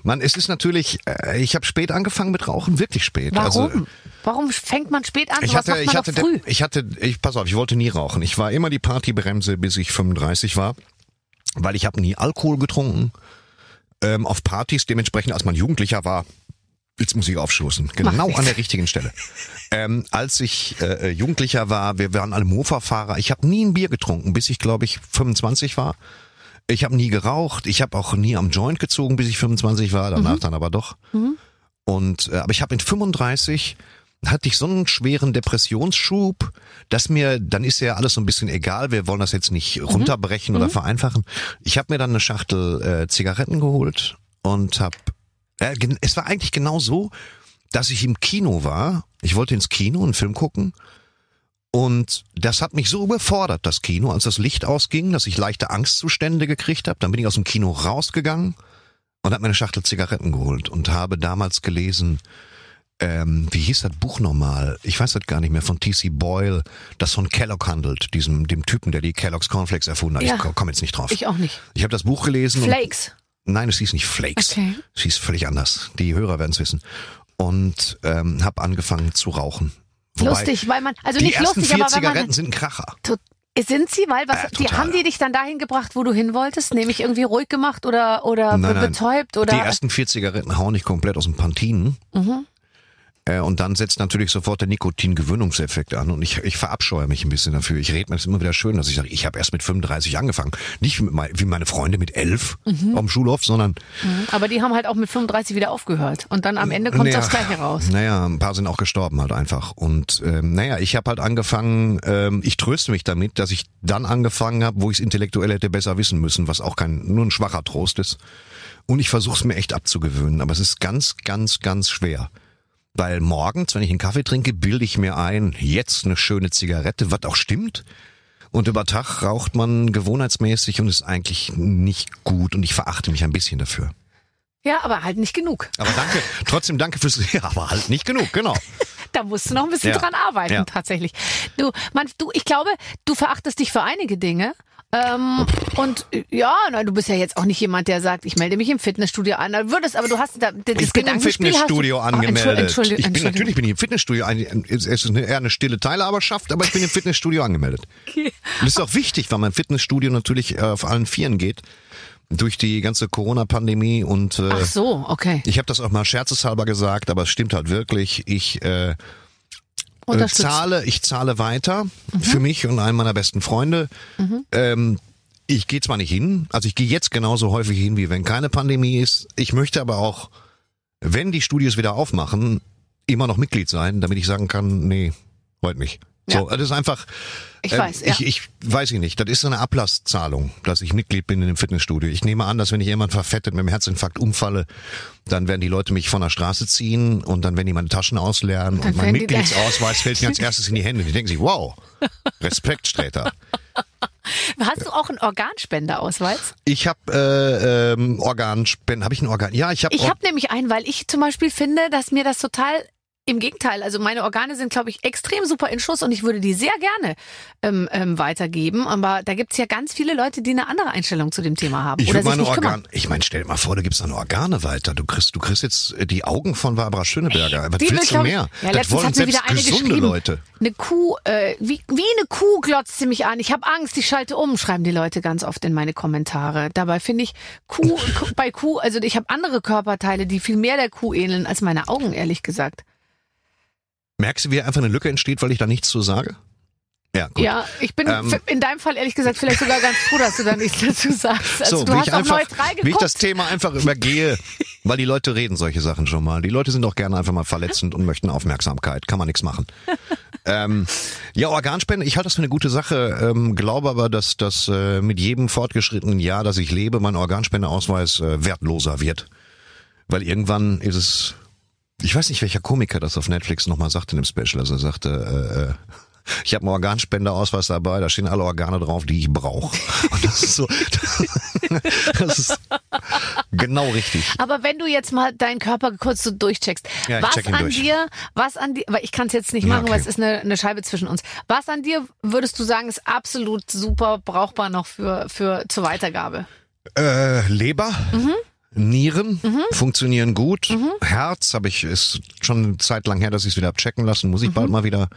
Gut. Man, es ist natürlich, äh, ich habe spät angefangen mit Rauchen, wirklich spät. Warum? Also, Warum fängt man spät an? ich hatte, ich hatte, früh? ich hatte, ich pass auf, ich wollte nie rauchen. Ich war immer die Partybremse, bis ich 35 war, weil ich habe nie Alkohol getrunken ähm, auf Partys. Dementsprechend, als man Jugendlicher war, jetzt muss ich aufstoßen, genau an der richtigen Stelle. Ähm, als ich äh, äh, Jugendlicher war, wir waren alle Mofa-Fahrer. Ich habe nie ein Bier getrunken, bis ich glaube ich 25 war. Ich habe nie geraucht. Ich habe auch nie am Joint gezogen, bis ich 25 war. Danach dann aber doch. Und äh, aber ich habe mit 35 hatte ich so einen schweren Depressionsschub, dass mir dann ist ja alles so ein bisschen egal. Wir wollen das jetzt nicht runterbrechen oder vereinfachen. Ich habe mir dann eine Schachtel äh, Zigaretten geholt und habe äh, es war eigentlich genau so, dass ich im Kino war. Ich wollte ins Kino einen Film gucken. Und das hat mich so überfordert, das Kino, als das Licht ausging, dass ich leichte Angstzustände gekriegt habe. Dann bin ich aus dem Kino rausgegangen und habe mir eine Schachtel Zigaretten geholt und habe damals gelesen, ähm, wie hieß das Buch nochmal? Ich weiß das gar nicht mehr, von T.C. Boyle, das von Kellogg handelt, diesem, dem Typen, der die Kellogg's Cornflakes erfunden hat. Ja. Ich komme jetzt nicht drauf. Ich auch nicht. Ich habe das Buch gelesen. und- Flakes. Nein, es hieß nicht Flakes. Okay. Es hieß völlig anders. Die Hörer werden es wissen. Und ähm, habe angefangen zu rauchen. Wobei, lustig, weil man, also die nicht lustig, vier aber wenn man, Zigaretten sind ein Kracher. Sind sie, weil was, Äh, die haben die dich dann dahin gebracht, wo du hin wolltest, nämlich irgendwie ruhig gemacht oder oder Nein, nein. betäubt oder Die ersten vier Zigaretten hauen nicht komplett aus dem Pantinen. Mhm. Äh, und dann setzt natürlich sofort der Nikotingewöhnungseffekt an. Und ich, ich verabscheue mich ein bisschen dafür. Ich rede mir das immer wieder schön, dass ich sage, ich habe erst mit 35 angefangen. Nicht mein, wie meine Freunde mit 11 Mhm. dem Schulhof, sondern aber die haben halt auch mit 35 wieder aufgehört und dann am Ende kommt Naja, das gleiche raus. Naja, ein paar sind auch gestorben halt einfach. Und ähm, naja, ich habe halt angefangen, ähm, ich tröste mich damit, dass ich dann angefangen habe, wo ich es intellektuell hätte besser wissen müssen, was auch kein nur ein schwacher Trost ist. Und ich versuche es mir echt abzugewöhnen, aber es ist ganz, ganz, ganz schwer. Weil morgens, wenn ich einen Kaffee trinke, bilde ich mir ein, jetzt eine schöne Zigarette, was auch stimmt. Und über Tag raucht man gewohnheitsmäßig und ist eigentlich nicht gut und ich verachte mich ein bisschen dafür. Ja, aber halt nicht genug. Aber danke, trotzdem danke fürs, *laughs* ja, aber halt nicht genug, genau. *laughs* Da musst du noch ein bisschen Ja. dran arbeiten, Ja. tatsächlich. Du, man, du, ich glaube, du verachtest dich für einige Dinge. Ähm, und ja, na, du bist ja jetzt auch nicht jemand, der sagt, ich melde mich im Fitnessstudio an. Da würdest, aber du hast da, das Ich bin im Fitnessstudio du, Oh, angemeldet. Entschuldigung, ich bin Entschuldigung. natürlich bin ich im Fitnessstudio. Es ist eine, eher eine stille Teilhaberschaft, aber ich bin im Fitnessstudio angemeldet. Okay. Und das ist auch wichtig, weil mein Fitnessstudio natürlich äh, auf allen Vieren geht durch die ganze Corona-Pandemie und äh, Ach so, okay. ich habe das auch mal scherzeshalber gesagt, aber es stimmt halt wirklich. Ich äh, Unterstützt. zahle, ich zahle weiter für mich und einen meiner besten Freunde. Ähm, ich gehe zwar nicht hin, also ich gehe jetzt genauso häufig hin, wie wenn keine Pandemie ist. Ich möchte aber auch, wenn die Studios wieder aufmachen, immer noch Mitglied sein, damit ich sagen kann, nee, heute nicht. So, das ist einfach. Ich ähm, weiß, ja. Ich, ich weiß ich nicht. Das ist so eine Ablasszahlung, dass ich Mitglied bin in dem Fitnessstudio. Ich nehme an, dass wenn ich jemand verfettet mit dem Herzinfarkt umfalle, dann werden die Leute mich von der Straße ziehen und dann werden die meine Taschen ausleeren Dann und mein Mitgliedsausweis *laughs* fällt mir als erstes in die Hände. Die denken sich, wow, Respekt, Sträter. *laughs* Hast du auch einen Organspendeausweis? Ich habe äh, ähm, Organspenden. Habe ich ein Organ? Ja, ich habe. Ich habe nämlich einen, weil ich zum Beispiel finde, dass mir das total im Gegenteil, also meine Organe sind, glaube ich, extrem super in Schuss und ich würde die sehr gerne ähm, ähm, weitergeben. Aber da gibt's ja ganz viele Leute, die eine andere Einstellung zu dem Thema haben Ich oder würde meine. Organe. Ich meine, stell dir mal vor, du gibst deine Organe weiter. Du kriegst, du kriegst jetzt äh, die Augen von Barbara Schöneberger. Was Die will, willst du mehr? Ja, das letztens wollen selbst wieder eine gesunde geschrieben. Leute. Eine Kuh, äh, wie, wie eine Kuh glotzt sie mich an. Ich habe Angst, ich schalte um, schreiben die Leute ganz oft in meine Kommentare. Dabei finde ich Kuh- *laughs* bei Kuh, also ich habe andere Körperteile, die viel mehr der Kuh ähneln als meine Augen, ehrlich gesagt. Merkst du, wie einfach eine Lücke entsteht, weil ich da nichts zu sage? Ja, gut. Ja, ich bin Ähm. in deinem Fall ehrlich gesagt vielleicht sogar ganz froh, dass du da nichts *laughs* dazu sagst. Also so, du hast ich einfach, wie ich das Thema einfach übergehe, weil die Leute reden solche Sachen schon mal. Die Leute sind doch gerne einfach mal verletzend und möchten Aufmerksamkeit. Kann man nichts machen. *laughs* ähm, ja, Organspende, ich halte das für eine gute Sache, ähm, glaube aber, dass das äh, mit jedem fortgeschrittenen Jahr, das ich lebe, mein Organspendeausweis äh, wertloser wird. Weil irgendwann ist es, ich weiß nicht, welcher Komiker das auf Netflix nochmal sagte in dem Special, also er sagte, äh, äh, ich habe einen Organspendeausweis dabei, da stehen alle Organe drauf, die ich brauche. *laughs* Und das ist so, *laughs* das ist genau richtig. Aber wenn du jetzt mal deinen Körper kurz so durchcheckst, Ja, was an durch. dir, was an dir, weil ich kann es jetzt nicht Ja, machen, weil okay. es ist eine, eine Scheibe zwischen uns. Was an dir würdest du sagen, ist absolut super brauchbar noch für, für zur Weitergabe? Äh, Leber, Nieren Mhm. funktionieren gut. Herz habe ich ist schon eine Zeit lang her, dass ich es wieder hab checken lassen. Muss ich bald mal wieder.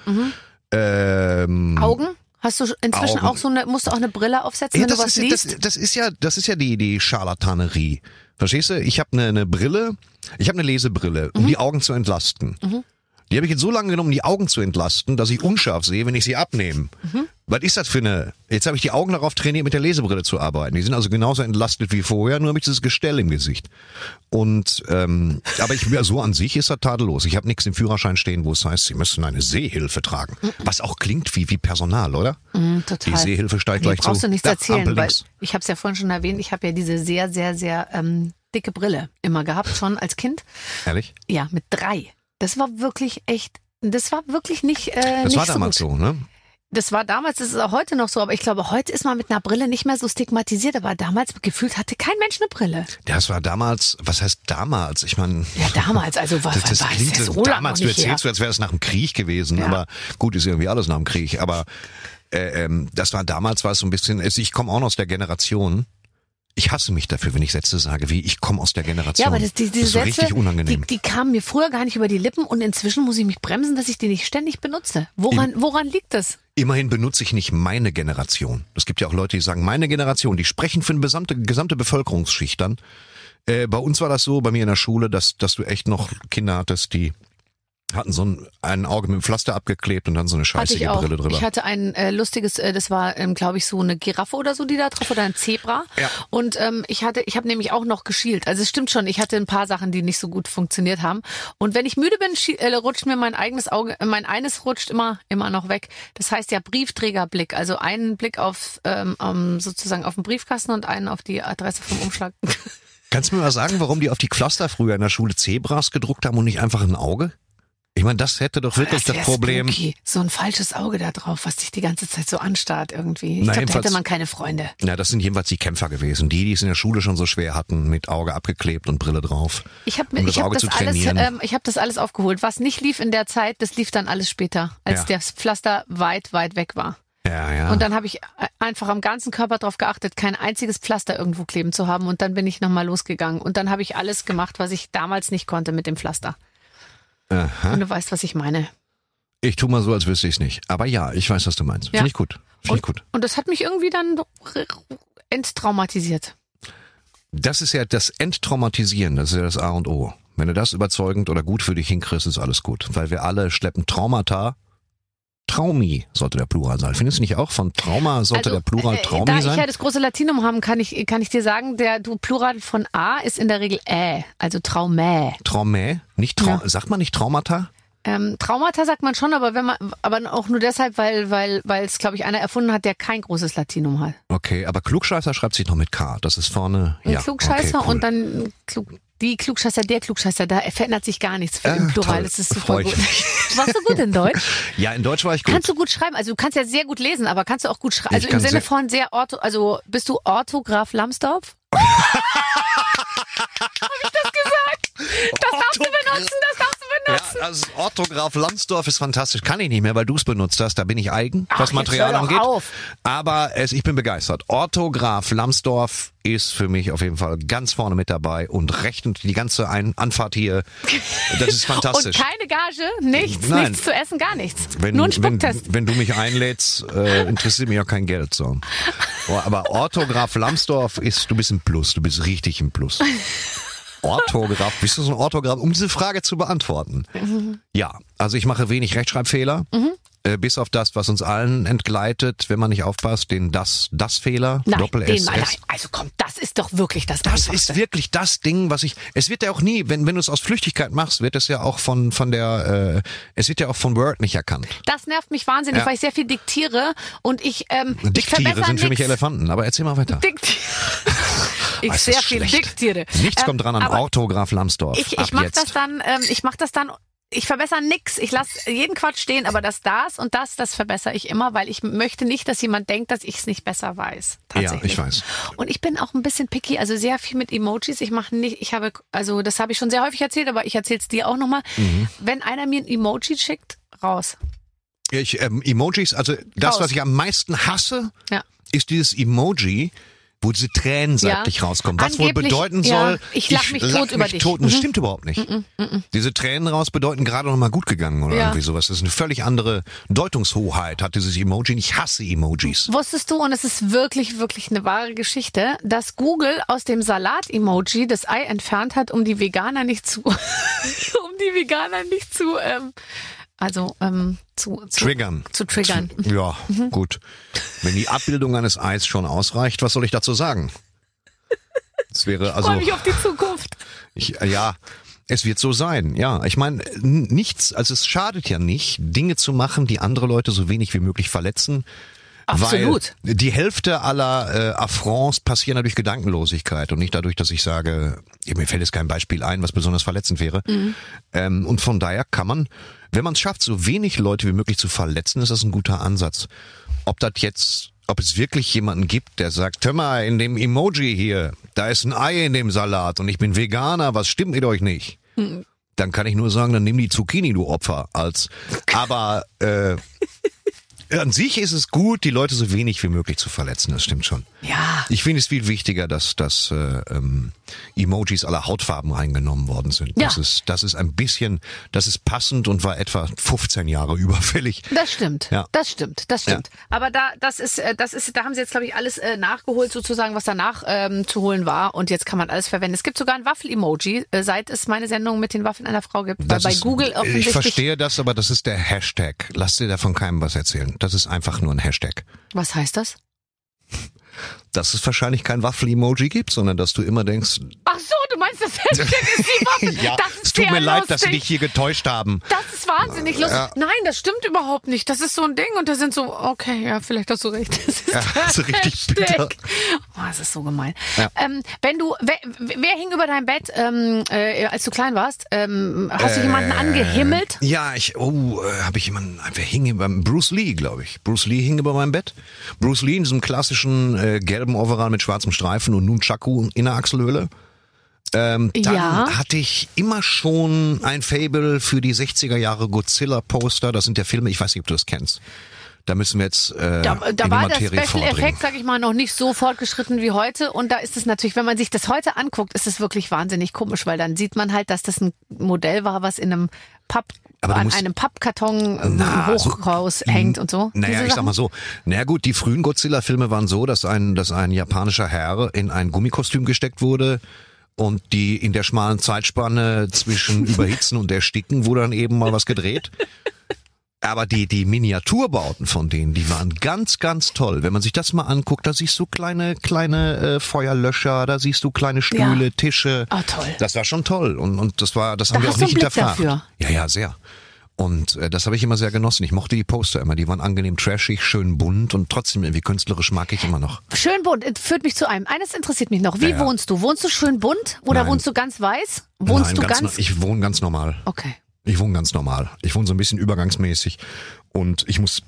Ähm, Mhm. Augen? Hast du inzwischen Augen. auch so eine, musst du auch eine Brille aufsetzen, Ja, wenn du das, was ist, liest? das, das ist ja, das ist ja die die Scharlatanerie. Verstehst du? Ich habe eine eine Brille, ich habe eine Lesebrille, Mhm. um die Augen zu entlasten. Die habe ich jetzt so lange genommen, um die Augen zu entlasten, dass ich unscharf sehe, wenn ich sie abnehme. Mhm. Was ist das für eine? Jetzt habe ich die Augen darauf trainiert, mit der Lesebrille zu arbeiten. Die sind also genauso entlastet wie vorher, nur habe ich dieses Gestell im Gesicht. Und ähm, aber ich ja, so an sich ist das tadellos. Ich habe nichts im Führerschein stehen, wo es heißt, Sie müssen eine Sehhilfe tragen. Was auch klingt wie wie Personal, oder? Mhm, total. Die Sehhilfe steigt Hier gleich brauchst zu. du nichts Da, erzählen, weil ich habe es ja vorhin schon erwähnt, ich habe ja diese sehr, sehr, sehr ähm, dicke Brille immer gehabt, schon als Kind. Ehrlich? Ja, mit drei. Das war wirklich echt, das war wirklich nicht, äh, Das nicht war damals so so, ne? Das war damals, das ist auch heute noch so, aber ich glaube, heute ist man mit einer Brille nicht mehr so stigmatisiert, aber damals gefühlt hatte kein Mensch eine Brille. Das war damals, was heißt damals? Ich meine, Ja, damals, also *laughs* was, das, das war klingt das lange damals, du nicht her. erzählst, als wäre es nach dem Krieg gewesen, Ja. aber gut, ist irgendwie alles nach dem Krieg, aber äh, ähm, das war damals, war es so ein bisschen, also ich komme auch noch aus der Generation, ich hasse mich dafür, wenn ich Sätze sage, wie ich komme aus der Generation. Ja, aber das, die, das diese ist so Sätze, richtig die, unangenehm. die kamen mir früher gar nicht über die Lippen und inzwischen muss ich mich bremsen, dass ich die nicht ständig benutze. Woran, woran liegt das? Immerhin benutze ich nicht meine Generation. Es gibt ja auch Leute, die sagen, meine Generation, die sprechen für eine gesamte, gesamte Bevölkerungsschicht dann. Äh, bei uns war das so, bei mir in der Schule, dass, dass du echt noch Kinder hattest, die hatten so ein, ein Auge mit dem Pflaster abgeklebt und dann so eine scheißige. Brille drüber. Ich hatte ein äh, lustiges, äh, das war, ähm, glaube ich, so eine Giraffe oder so, die da drauf oder ein Zebra. Ja. Und ähm, ich hatte, ich habe nämlich auch noch geschielt. Also es stimmt schon, ich hatte ein paar Sachen, die nicht so gut funktioniert haben. Und wenn ich müde bin, äh, rutscht mir mein eigenes Auge, äh, mein eines rutscht immer, immer noch weg. Das heißt ja Briefträgerblick, also einen Blick auf ähm, ähm, sozusagen auf den Briefkasten und einen auf die Adresse vom Umschlag. *laughs* Kannst du mir mal sagen, warum die auf die Pflaster früher in der Schule Zebras gedruckt haben und nicht einfach ein Auge? Ich meine, das hätte doch wirklich das, wär Problem. Spooky. So ein falsches Auge da drauf, was dich die ganze Zeit so anstarrt irgendwie. Ich Na, glaube, da hätte man keine Freunde. Ja, das sind jedenfalls die Kämpfer gewesen. Die, die es in der Schule schon so schwer hatten, mit Auge abgeklebt und Brille drauf. Ich habe um das ich hab das alles, ähm, ich habe das alles aufgeholt. Was nicht lief in der Zeit, das lief dann alles später, als Ja. das Pflaster weit, weit weg war. Ja, ja. Und dann habe ich äh, einfach am ganzen Körper darauf geachtet, kein einziges Pflaster irgendwo kleben zu haben. Und dann bin ich nochmal losgegangen. Und dann habe ich alles gemacht, was ich damals nicht konnte mit dem Pflaster. Aha. Und du weißt, was ich meine. Ich tu mal so, als wüsste ich es nicht. Aber ja, ich weiß, was du meinst. Ja. Finde ich gut. Finde ich gut. Und das hat mich irgendwie dann enttraumatisiert. Das ist ja das Enttraumatisieren, das ist ja das A und O. Wenn du das überzeugend oder gut für dich hinkriegst, ist alles gut. Weil wir alle schleppen Traumata. Traumi sollte der Plural sein. Findest du nicht auch? Von Trauma sollte der Plural äh, Traumi da ich sein? ja das große Latinum haben, kann ich, kann ich dir sagen, der du Plural von A ist in der Regel Ä, also Traumä. Traumä? Nicht Trau Ja. Sagt man nicht Traumata? Ähm, Traumata sagt man schon, aber wenn man, aber auch nur deshalb, weil, weil, weil es, glaube ich, einer erfunden hat, der kein großes Latinum hat. Okay, aber Klugscheißer schreibt sich noch mit K. Das ist vorne. Ein ja, Klugscheißer okay, cool. und dann Klug, die Klugscheißer, der Klugscheißer, da verändert sich gar nichts für Äh, Plural. toll. Das ist super gut. *laughs* Warst du gut in Deutsch? *laughs* Ja, in Deutsch war ich gut. Kannst du gut schreiben? Also du kannst ja sehr gut lesen, aber kannst du auch gut schreiben? Also im Sinne von sehr ortho, also bist du Orthograf Lambsdorff? *laughs* Hab ich das gesagt? Das darfst du benutzen, das. Ja, also Orthograf Landsdorf ist fantastisch. Kann ich nicht mehr, weil du es benutzt hast. Da bin ich eigen, Ach, was Material angeht. auf. Aber es, ich bin begeistert. Orthograf Lambsdorff ist für mich auf jeden Fall ganz vorne mit dabei und rechnet die ganze Ein Anfahrt hier. Das ist *laughs* fantastisch. Und keine Gage, nichts, Nein. nichts zu essen, gar nichts. wenn, Nur ein wenn, Spucktest. wenn du mich einlädst, äh, interessiert mich auch kein Geld. So. *laughs* Oh, aber Orthograf Lambsdorff ist, du bist ein Plus, du bist richtig ein Plus. *laughs* Orthograf, bist du so ein Orthograf, um diese Frage zu beantworten? Mhm. Ja, also ich mache wenig Rechtschreibfehler, äh, bis auf das, was uns allen entgleitet, wenn man nicht aufpasst, den das, das Fehler, Nein, Doppel S, nein. Also komm, das ist doch wirklich das Das Einfachste. ist wirklich das Ding, was ich. Es wird ja auch nie, wenn wenn du es aus Flüchtigkeit machst, wird es ja auch von von der. Äh, es wird ja auch von Word nicht erkannt. Das nervt mich wahnsinnig, Ja. weil ich sehr viel diktiere und ich ähm, ich Dicktiere verbessere sind für mich nix. Elefanten. Aber erzähl mal weiter. Diktiere. *laughs* ich ist sehr viel diktiere. Nichts kommt dran an aber Orthograf Lambsdorff. Ich, ich mach jetzt. das dann, ähm, ich mach das dann, ich verbessere nix. Ich lasse jeden Quatsch stehen, aber das, das und das, das verbessere ich immer, weil ich möchte nicht, dass jemand denkt, dass ich es nicht besser weiß. Ja, ich weiß. Und ich bin auch ein bisschen picky, also sehr viel mit Emojis. Ich mache nicht, ich habe, also das habe ich schon sehr häufig erzählt, aber ich erzähle es dir auch nochmal. Mhm. Wenn einer mir ein Emoji schickt, raus. Ich, ähm, Emojis, also das, Raus. was ich am meisten hasse, Ja. ist dieses Emoji, wo diese Tränen seitlich Ja. rauskommen. Was wohl Angeblich, bedeuten ja, soll, ich lach mich tot über dich. tot. Und das Mhm. stimmt überhaupt nicht. Diese Tränen raus bedeuten gerade noch mal gut gegangen oder Ja. irgendwie sowas. Das ist eine völlig andere Deutungshoheit, hat dieses Emoji. Ich hasse Emojis. Wusstest du, und es ist wirklich, wirklich eine wahre Geschichte, dass Google aus dem Salat-Emoji das Ei entfernt hat, um die Veganer nicht zu, *laughs* um die Veganer nicht zu, ähm, also ähm, zu, zu Triggern. Zu triggern. Mhm. Ja, gut. Wenn die Abbildung eines Eis schon ausreicht, was soll ich dazu sagen? Es wäre also. Freue mich auf die Zukunft. Ich, äh, ja, es wird so sein. Ja, ich meine, nichts, also es schadet ja nicht, Dinge zu machen, die andere Leute so wenig wie möglich verletzen. Absolut. Weil die Hälfte aller äh, Affronts passieren durch Gedankenlosigkeit und nicht dadurch, dass ich sage, mir fällt jetzt kein Beispiel ein, was besonders verletzend wäre. Ähm, und von daher kann man, wenn man es schafft, so wenig Leute wie möglich zu verletzen, ist das ein guter Ansatz. Ob das jetzt, ob es wirklich jemanden gibt, der sagt, hör mal, in dem Emoji hier, da ist ein Ei in dem Salat und ich bin Veganer, was stimmt mit euch nicht? Dann kann ich nur sagen, dann nimm die Zucchini, du Opfer. Als, aber äh, an sich ist es gut, die Leute so wenig wie möglich zu verletzen, das stimmt schon. Ja. Ich finde es viel wichtiger, dass, dass äh, ähm, Emojis aller Hautfarben reingenommen worden sind. Ja. Das ist, das ist ein bisschen, das ist passend und war etwa 15 Jahre überfällig. Das stimmt. Ja. Das stimmt. Das stimmt. Aber da, das ist, äh, das ist, da haben sie jetzt, glaube ich, alles äh, nachgeholt, sozusagen, was danach ähm, zu holen war. Und jetzt kann man alles verwenden. Es gibt sogar ein Waffel-Emoji, äh, seit es meine Sendung mit den Waffeln einer Frau gibt. Weil Das bei ist, Google Ich offensichtlich. verstehe das, aber das ist der Hashtag. Lass dir davon keinem was erzählen. Das ist einfach nur ein Hashtag. Was heißt das? Dass es wahrscheinlich kein Waffel-Emoji gibt, sondern dass du immer denkst, Ach so, du meinst, das ist die *laughs* Waffe. ja, das ist es tut mir leid, dass sie dich hier getäuscht haben. Das ist wahnsinnig lustig. Ja. Nein, das stimmt überhaupt nicht. Das ist so ein Ding und da sind so, okay, ja, vielleicht hast du recht. Das ist Ja, der so richtig bitter. Oh, das ist so gemein. Ja. Ähm, wenn du, wer, wer hing über dein Bett, ähm, äh, als du klein warst? Ähm, hast du jemanden angehimmelt? Ja, ich, oh, äh, habe ich jemanden, wer hing beim Bruce Lee, glaube ich. Bruce Lee hing über meinem Bett. Bruce Lee in diesem klassischen äh, gelben Overall mit schwarzem Streifen und nun Chaku in der Achselhöhle. Ähm, dann Ja. hatte ich immer schon ein Fable für die 60er Jahre Godzilla-Poster. Das sind ja Filme, ich weiß nicht, ob du das kennst. Da müssen wir jetzt äh, Da, da war der Special vordringen. Effekt, sag ich mal, noch nicht so fortgeschritten wie heute. Und da ist es natürlich, wenn man sich das heute anguckt, ist es wirklich wahnsinnig komisch, weil dann sieht man halt, dass das ein Modell war, was in einem Papp, Aber an musst- einem Pappkarton ähm, Na, so- hochraus hängt und so. Naja, Diese ich sag mal so. Na gut, die frühen Godzilla-Filme waren so, dass ein, dass ein japanischer Herr in ein Gummikostüm gesteckt wurde und die in der schmalen Zeitspanne zwischen *laughs* Überhitzen und Ersticken wurde dann eben mal was gedreht. Aber die, die Miniaturbauten von denen, die waren ganz, ganz toll. Wenn man sich das mal anguckt, da siehst du kleine, kleine äh, Feuerlöscher, da siehst du kleine Stühle, Ja. Tische. Ah, toll. Das war schon toll. Und, und das war, das Da haben wir auch nicht hinterfragt. dafür. Ja, ja, sehr. Und äh, das habe ich immer sehr genossen. Ich mochte die Poster immer. Die waren angenehm trashig, schön bunt und trotzdem irgendwie künstlerisch mag ich immer noch. Schön bunt, äh, führt mich zu einem. Eines interessiert mich noch. Wie Ja, ja. wohnst du? Wohnst du schön bunt oder Nein. wohnst du ganz weiß? Wohnst Nein, du ganz, ganz? Ich wohne ganz normal. okay. Ich wohne ganz normal. Ich wohne so ein bisschen übergangsmäßig. Und ich muss.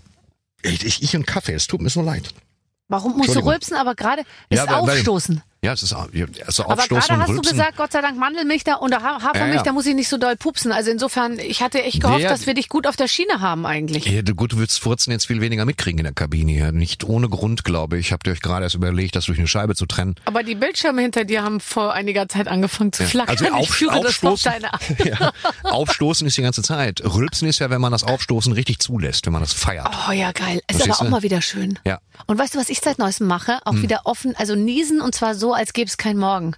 Ich, ich, ich und Kaffee, es tut mir so leid. Warum musst du rülpsen, aber gerade ist Ja, weil- weil- aufstoßen? Ja, es ist also Aber Aufstoßen gerade hast du gesagt, Gott sei Dank Mandelmilch da und Ha- Hafermilch, Ja, ja. da muss ich nicht so doll pupsen. Also insofern, ich hatte echt gehofft, Ja, dass wir dich gut auf der Schiene haben eigentlich. Ja, du- gut, du würdest Furzen jetzt viel weniger mitkriegen in der Kabine hier. Nicht ohne Grund, glaube ich. Habt ihr euch gerade erst überlegt, das durch eine Scheibe zu trennen. Aber die Bildschirme hinter dir haben vor einiger Zeit angefangen zu flackern. Also *laughs* auf, führe aufstoßen, *laughs* aufstoßen ist die ganze Zeit. Rülpsen ist ja, wenn man das Aufstoßen richtig zulässt, wenn man das feiert. Oh ja, geil. Ist aber auch mal wieder schön. Ja. Hm. Und weißt du, was ich seit neuestem mache? Auch wieder offen, also niesen und zwar so, als gäbe es keinen Morgen.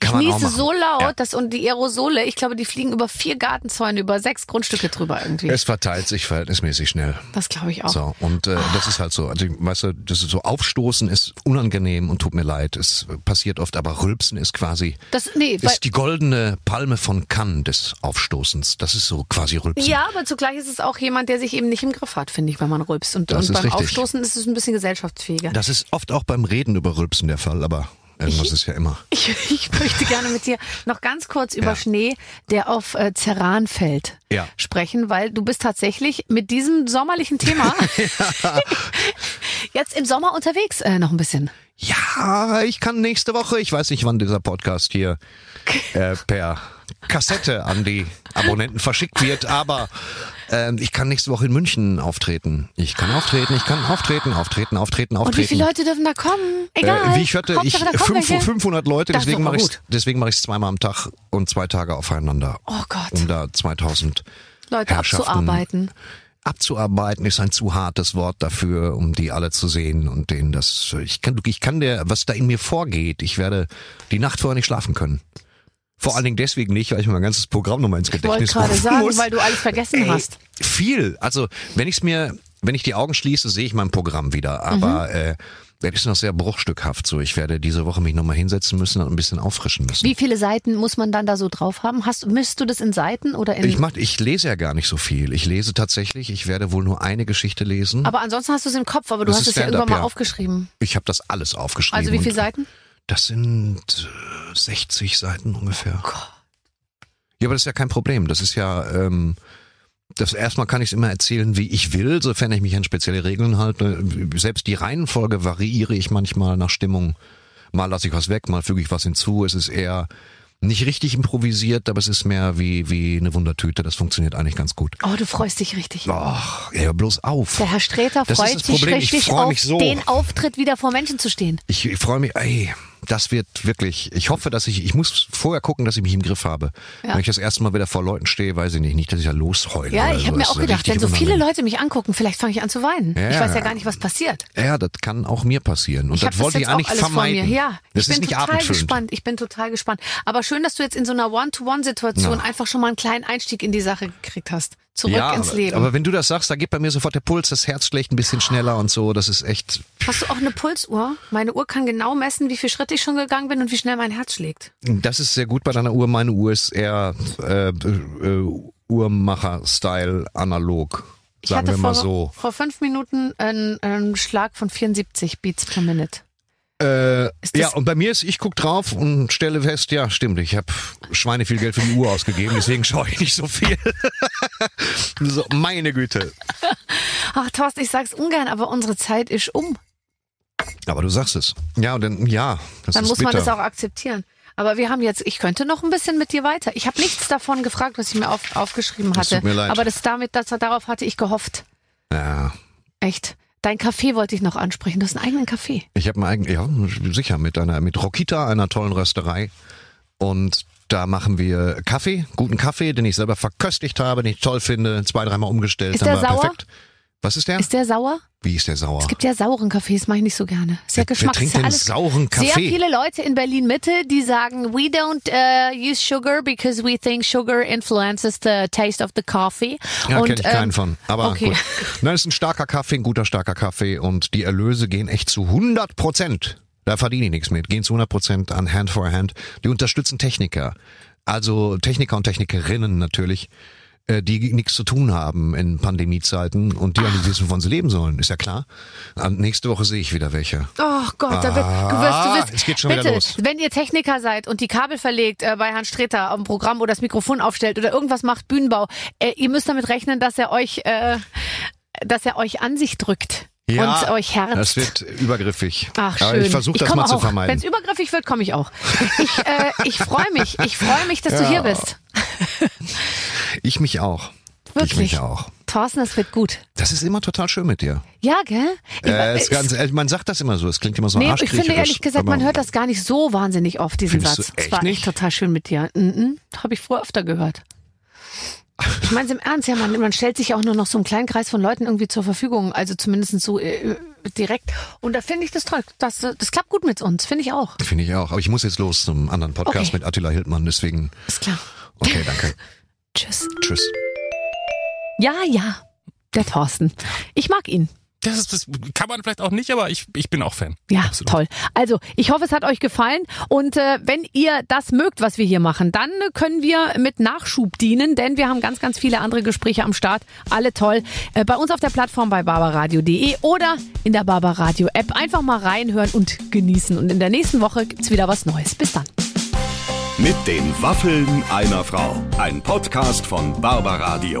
Ich niese so laut, Ja. dass und die Aerosole, ich glaube, die fliegen über vier Gartenzäune, über sechs Grundstücke drüber irgendwie. Es verteilt sich verhältnismäßig schnell. das glaube ich auch. So, und äh, das ist halt so. Also, weißt du, das ist so Aufstoßen ist unangenehm und tut mir leid. Es passiert oft, aber Rülpsen ist quasi Das, nee, ist die goldene Palme von Cannes des Aufstoßens. Das ist so quasi Rülpsen. ja, aber zugleich ist es auch jemand, der sich eben nicht im Griff hat, finde ich, wenn man rülpst. Und, und beim richtig. Aufstoßen ist es ein bisschen gesellschaftsfähiger. Das ist oft auch beim Reden über Rülpsen der Fall, aber irgendwas ist ja immer. *laughs* Ich, ich möchte gerne mit dir noch ganz kurz über Ja. Schnee, der auf äh, Ceran fällt, Ja. sprechen, weil du bist tatsächlich mit diesem sommerlichen Thema *laughs* jetzt im Sommer unterwegs äh, noch ein bisschen. Ja, ich kann nächste Woche, ich weiß nicht, wann dieser Podcast hier äh, per Kassette an die Abonnenten verschickt wird, aber Ähm, ich kann nächste Woche in München auftreten. Ich kann auftreten, ich kann auftreten, auftreten, auftreten, auftreten. Und wie viele Leute dürfen da kommen? Egal. Äh, wie ich hörte, ich, fünf, welche. 500 Leute, Das deswegen mache ich deswegen mache ich es zweimal am Tag und zwei Tage aufeinander, Oh Gott, um da 2000 Leute abzuarbeiten. abzuarbeiten ist ein zu hartes Wort dafür, um die alle zu sehen und denen das. Ich kann, ich kann der, was da in mir vorgeht. Ich werde die Nacht vorher nicht schlafen können. Vor allen Dingen deswegen nicht, weil ich mir mein ganzes Programm nochmal ins Ich wollte Gedächtnis gerade sagen, muss. weil du alles vergessen Ey, hast. Viel. Also wenn ich es mir, wenn ich die Augen schließe, sehe ich mein Programm wieder. Aber Mhm. äh, das ist noch sehr bruchstückhaft. So, ich werde diese Woche mich nochmal hinsetzen müssen und ein bisschen auffrischen müssen. Wie viele Seiten muss man dann da so drauf haben? Hast, misst du das in Seiten oder in... Ich mach, ich lese ja gar nicht so viel. Ich lese tatsächlich. Ich werde wohl nur eine Geschichte lesen. aber ansonsten hast du es im Kopf, aber du Das hast es ja irgendwann mal ja. aufgeschrieben. Ich habe das alles aufgeschrieben. Also wie viele Seiten? Das sind äh, 60 Seiten ungefähr. Ja, aber das ist ja kein Problem. Das ist ja, ähm, das erstmal kann ich es immer erzählen, wie ich will, sofern ich mich an spezielle Regeln halte. Selbst die Reihenfolge variiere ich manchmal nach Stimmung. Mal lasse ich was weg, mal füge ich was hinzu. Es ist eher nicht richtig improvisiert, aber es ist mehr wie, wie eine Wundertüte. Das funktioniert eigentlich ganz gut. Oh, du freust dich richtig. Ach, ja, bloß auf. Der Herr Streter ist freut sich Problem, ich richtig freu auf mich so. den Auftritt, wieder vor Menschen zu stehen. Ich, ich freue mich, ey, das wird wirklich, ich hoffe, dass ich, ich muss vorher gucken, dass ich mich im Griff habe. Ja. Wenn ich das erste Mal wieder vor Leuten stehe, weiß ich nicht, nicht, dass ich da losheule. Ja, ich habe so. mir Das auch gedacht, wenn so viele. Leute mich angucken, vielleicht fange ich an zu weinen. Ja. Ich weiß ja gar nicht, was passiert. Ja, das kann auch mir passieren. Und Ich das das wollte jetzt ich eigentlich vermeiden. Ja, das ich ist bin nicht total gespannt. Ich bin total gespannt. Aber schön, dass du jetzt in so einer One-to-One-Situation Ja. einfach schon mal einen kleinen Einstieg in die Sache gekriegt hast. Zurück ja, ins Leben. aber wenn du das sagst, da geht bei mir sofort der Puls, das Herz schlägt ein bisschen schneller und so. Das ist echt. Hast du auch eine Pulsuhr? Meine Uhr kann genau messen, wie viele Schritte ich schon gegangen bin und wie schnell mein Herz schlägt. Das ist sehr gut bei deiner Uhr. Meine Uhr ist eher äh, äh, Uhrmacher-Style analog. Ich Sagen hatte wir mal vor, so. vor fünf Minuten einen, einen Schlag von 74 Beats per Minute. Äh, das- ja, und bei mir ist, ich guck drauf und stelle fest, ja, stimmt, ich habe Schweine viel Geld für die Uhr ausgegeben, deswegen schaue ich nicht so viel. *laughs* so, meine Güte. *laughs* Ach, Thorsten, ich sag's ungern, aber unsere Zeit ist um. Aber du sagst es. Ja, und dann, ja, das Dann muss bitter. man das auch akzeptieren. Aber wir haben jetzt, ich könnte noch ein bisschen mit dir weiter. Ich habe nichts davon gefragt, was ich mir auf, aufgeschrieben Das hatte. tut mir leid. Aber das damit, das, darauf hatte ich gehofft. ja, Echt. Dein Café wollte ich noch ansprechen. Du hast einen eigenen Café. ich habe einen eigenen, ja, sicher, mit einer, mit Rokita, einer tollen Rösterei. Und da machen wir Kaffee, guten Kaffee, den ich selber verköstigt habe, den ich toll finde, zwei, dreimal umgestellt. Ist der sauer? perfekt. Was ist der? Ist der sauer? Wie ist der sauer? Es gibt ja sauren Kaffees, mache ich nicht so gerne. Sehr Wer- wer Geschmack. trinkt ist ja denn sauren Kaffee? Sehr viele Leute in Berlin Mitte, die sagen, we don't uh, use sugar because we think sugar influences the taste of the coffee. Ja, Und, kenne ich keinen ähm, von. Aber okay. gut. Nein, ist ein starker Kaffee, ein guter starker Kaffee und die Erlöse gehen echt zu 100 Prozent. Da verdiene ich nichts mit. Gehen zu 100 Prozent an Hand for Hand. Die unterstützen Techniker. Also Techniker und Technikerinnen natürlich, äh, die nichts zu tun haben in Pandemiezeiten und die auch nicht wissen, wovon sie leben sollen. Ist ja klar. Und nächste Woche sehe ich wieder welche. Oh Gott, da wird, du wirst, du Ah, wirst, es geht schon bitte, wieder los. wenn ihr Techniker seid und die Kabel verlegt äh, bei Herrn Streter am Programm oder das Mikrofon aufstellt oder irgendwas macht, Bühnenbau, äh, ihr müsst damit rechnen, dass er euch, äh, dass er euch an sich drückt und euch herzt. das wird übergriffig. Ach, schön. Aber ich versuche das mal zu auch. Wenn vermeiden. es übergriffig wird, komme ich auch. Ich, äh, ich freue mich. Ich freue mich, dass du Ja. hier bist. *laughs* Ich mich auch. Ich Wirklich. mich auch. Thorsten, es wird gut. Das ist immer total schön mit dir. Ja, gell? Ich- Äh, ist ganz, man sagt das immer so, es klingt immer so Nee, ich finde ehrlich gesagt, man hört das gar nicht so wahnsinnig oft, diesen Satz. du Es war nicht? echt total schön mit dir. Mhm, Habe ich früher öfter gehört. Ich meine im Ernst, ja, man, man stellt sich ja auch nur noch so einen kleinen Kreis von Leuten irgendwie zur Verfügung, also zumindest so äh, direkt. Und da finde ich das toll. Das, äh, das klappt gut mit uns, finde ich auch. Finde ich auch. Aber ich muss jetzt los zum anderen Podcast Okay. mit Attila Hildmann, deswegen. Ist klar. Okay, danke. *laughs* Tschüss. Tschüss. Ja, ja, der Thorsten. Ich mag ihn. Das, ist, das kann man vielleicht auch nicht, aber ich, ich bin auch Fan. Ja, Absolut. toll. Also, ich hoffe, es hat euch gefallen. Und äh, wenn ihr das mögt, was wir hier machen, dann können wir mit Nachschub dienen, denn wir haben ganz, ganz viele andere Gespräche am Start. Alle toll. Äh, bei uns auf der Plattform bei barbaradio.de oder in der Barbaradio App. Einfach mal reinhören und genießen. Und in der nächsten Woche gibt's wieder was Neues. Bis dann. Mit den Waffeln einer Frau. Ein Podcast von Barbaradio.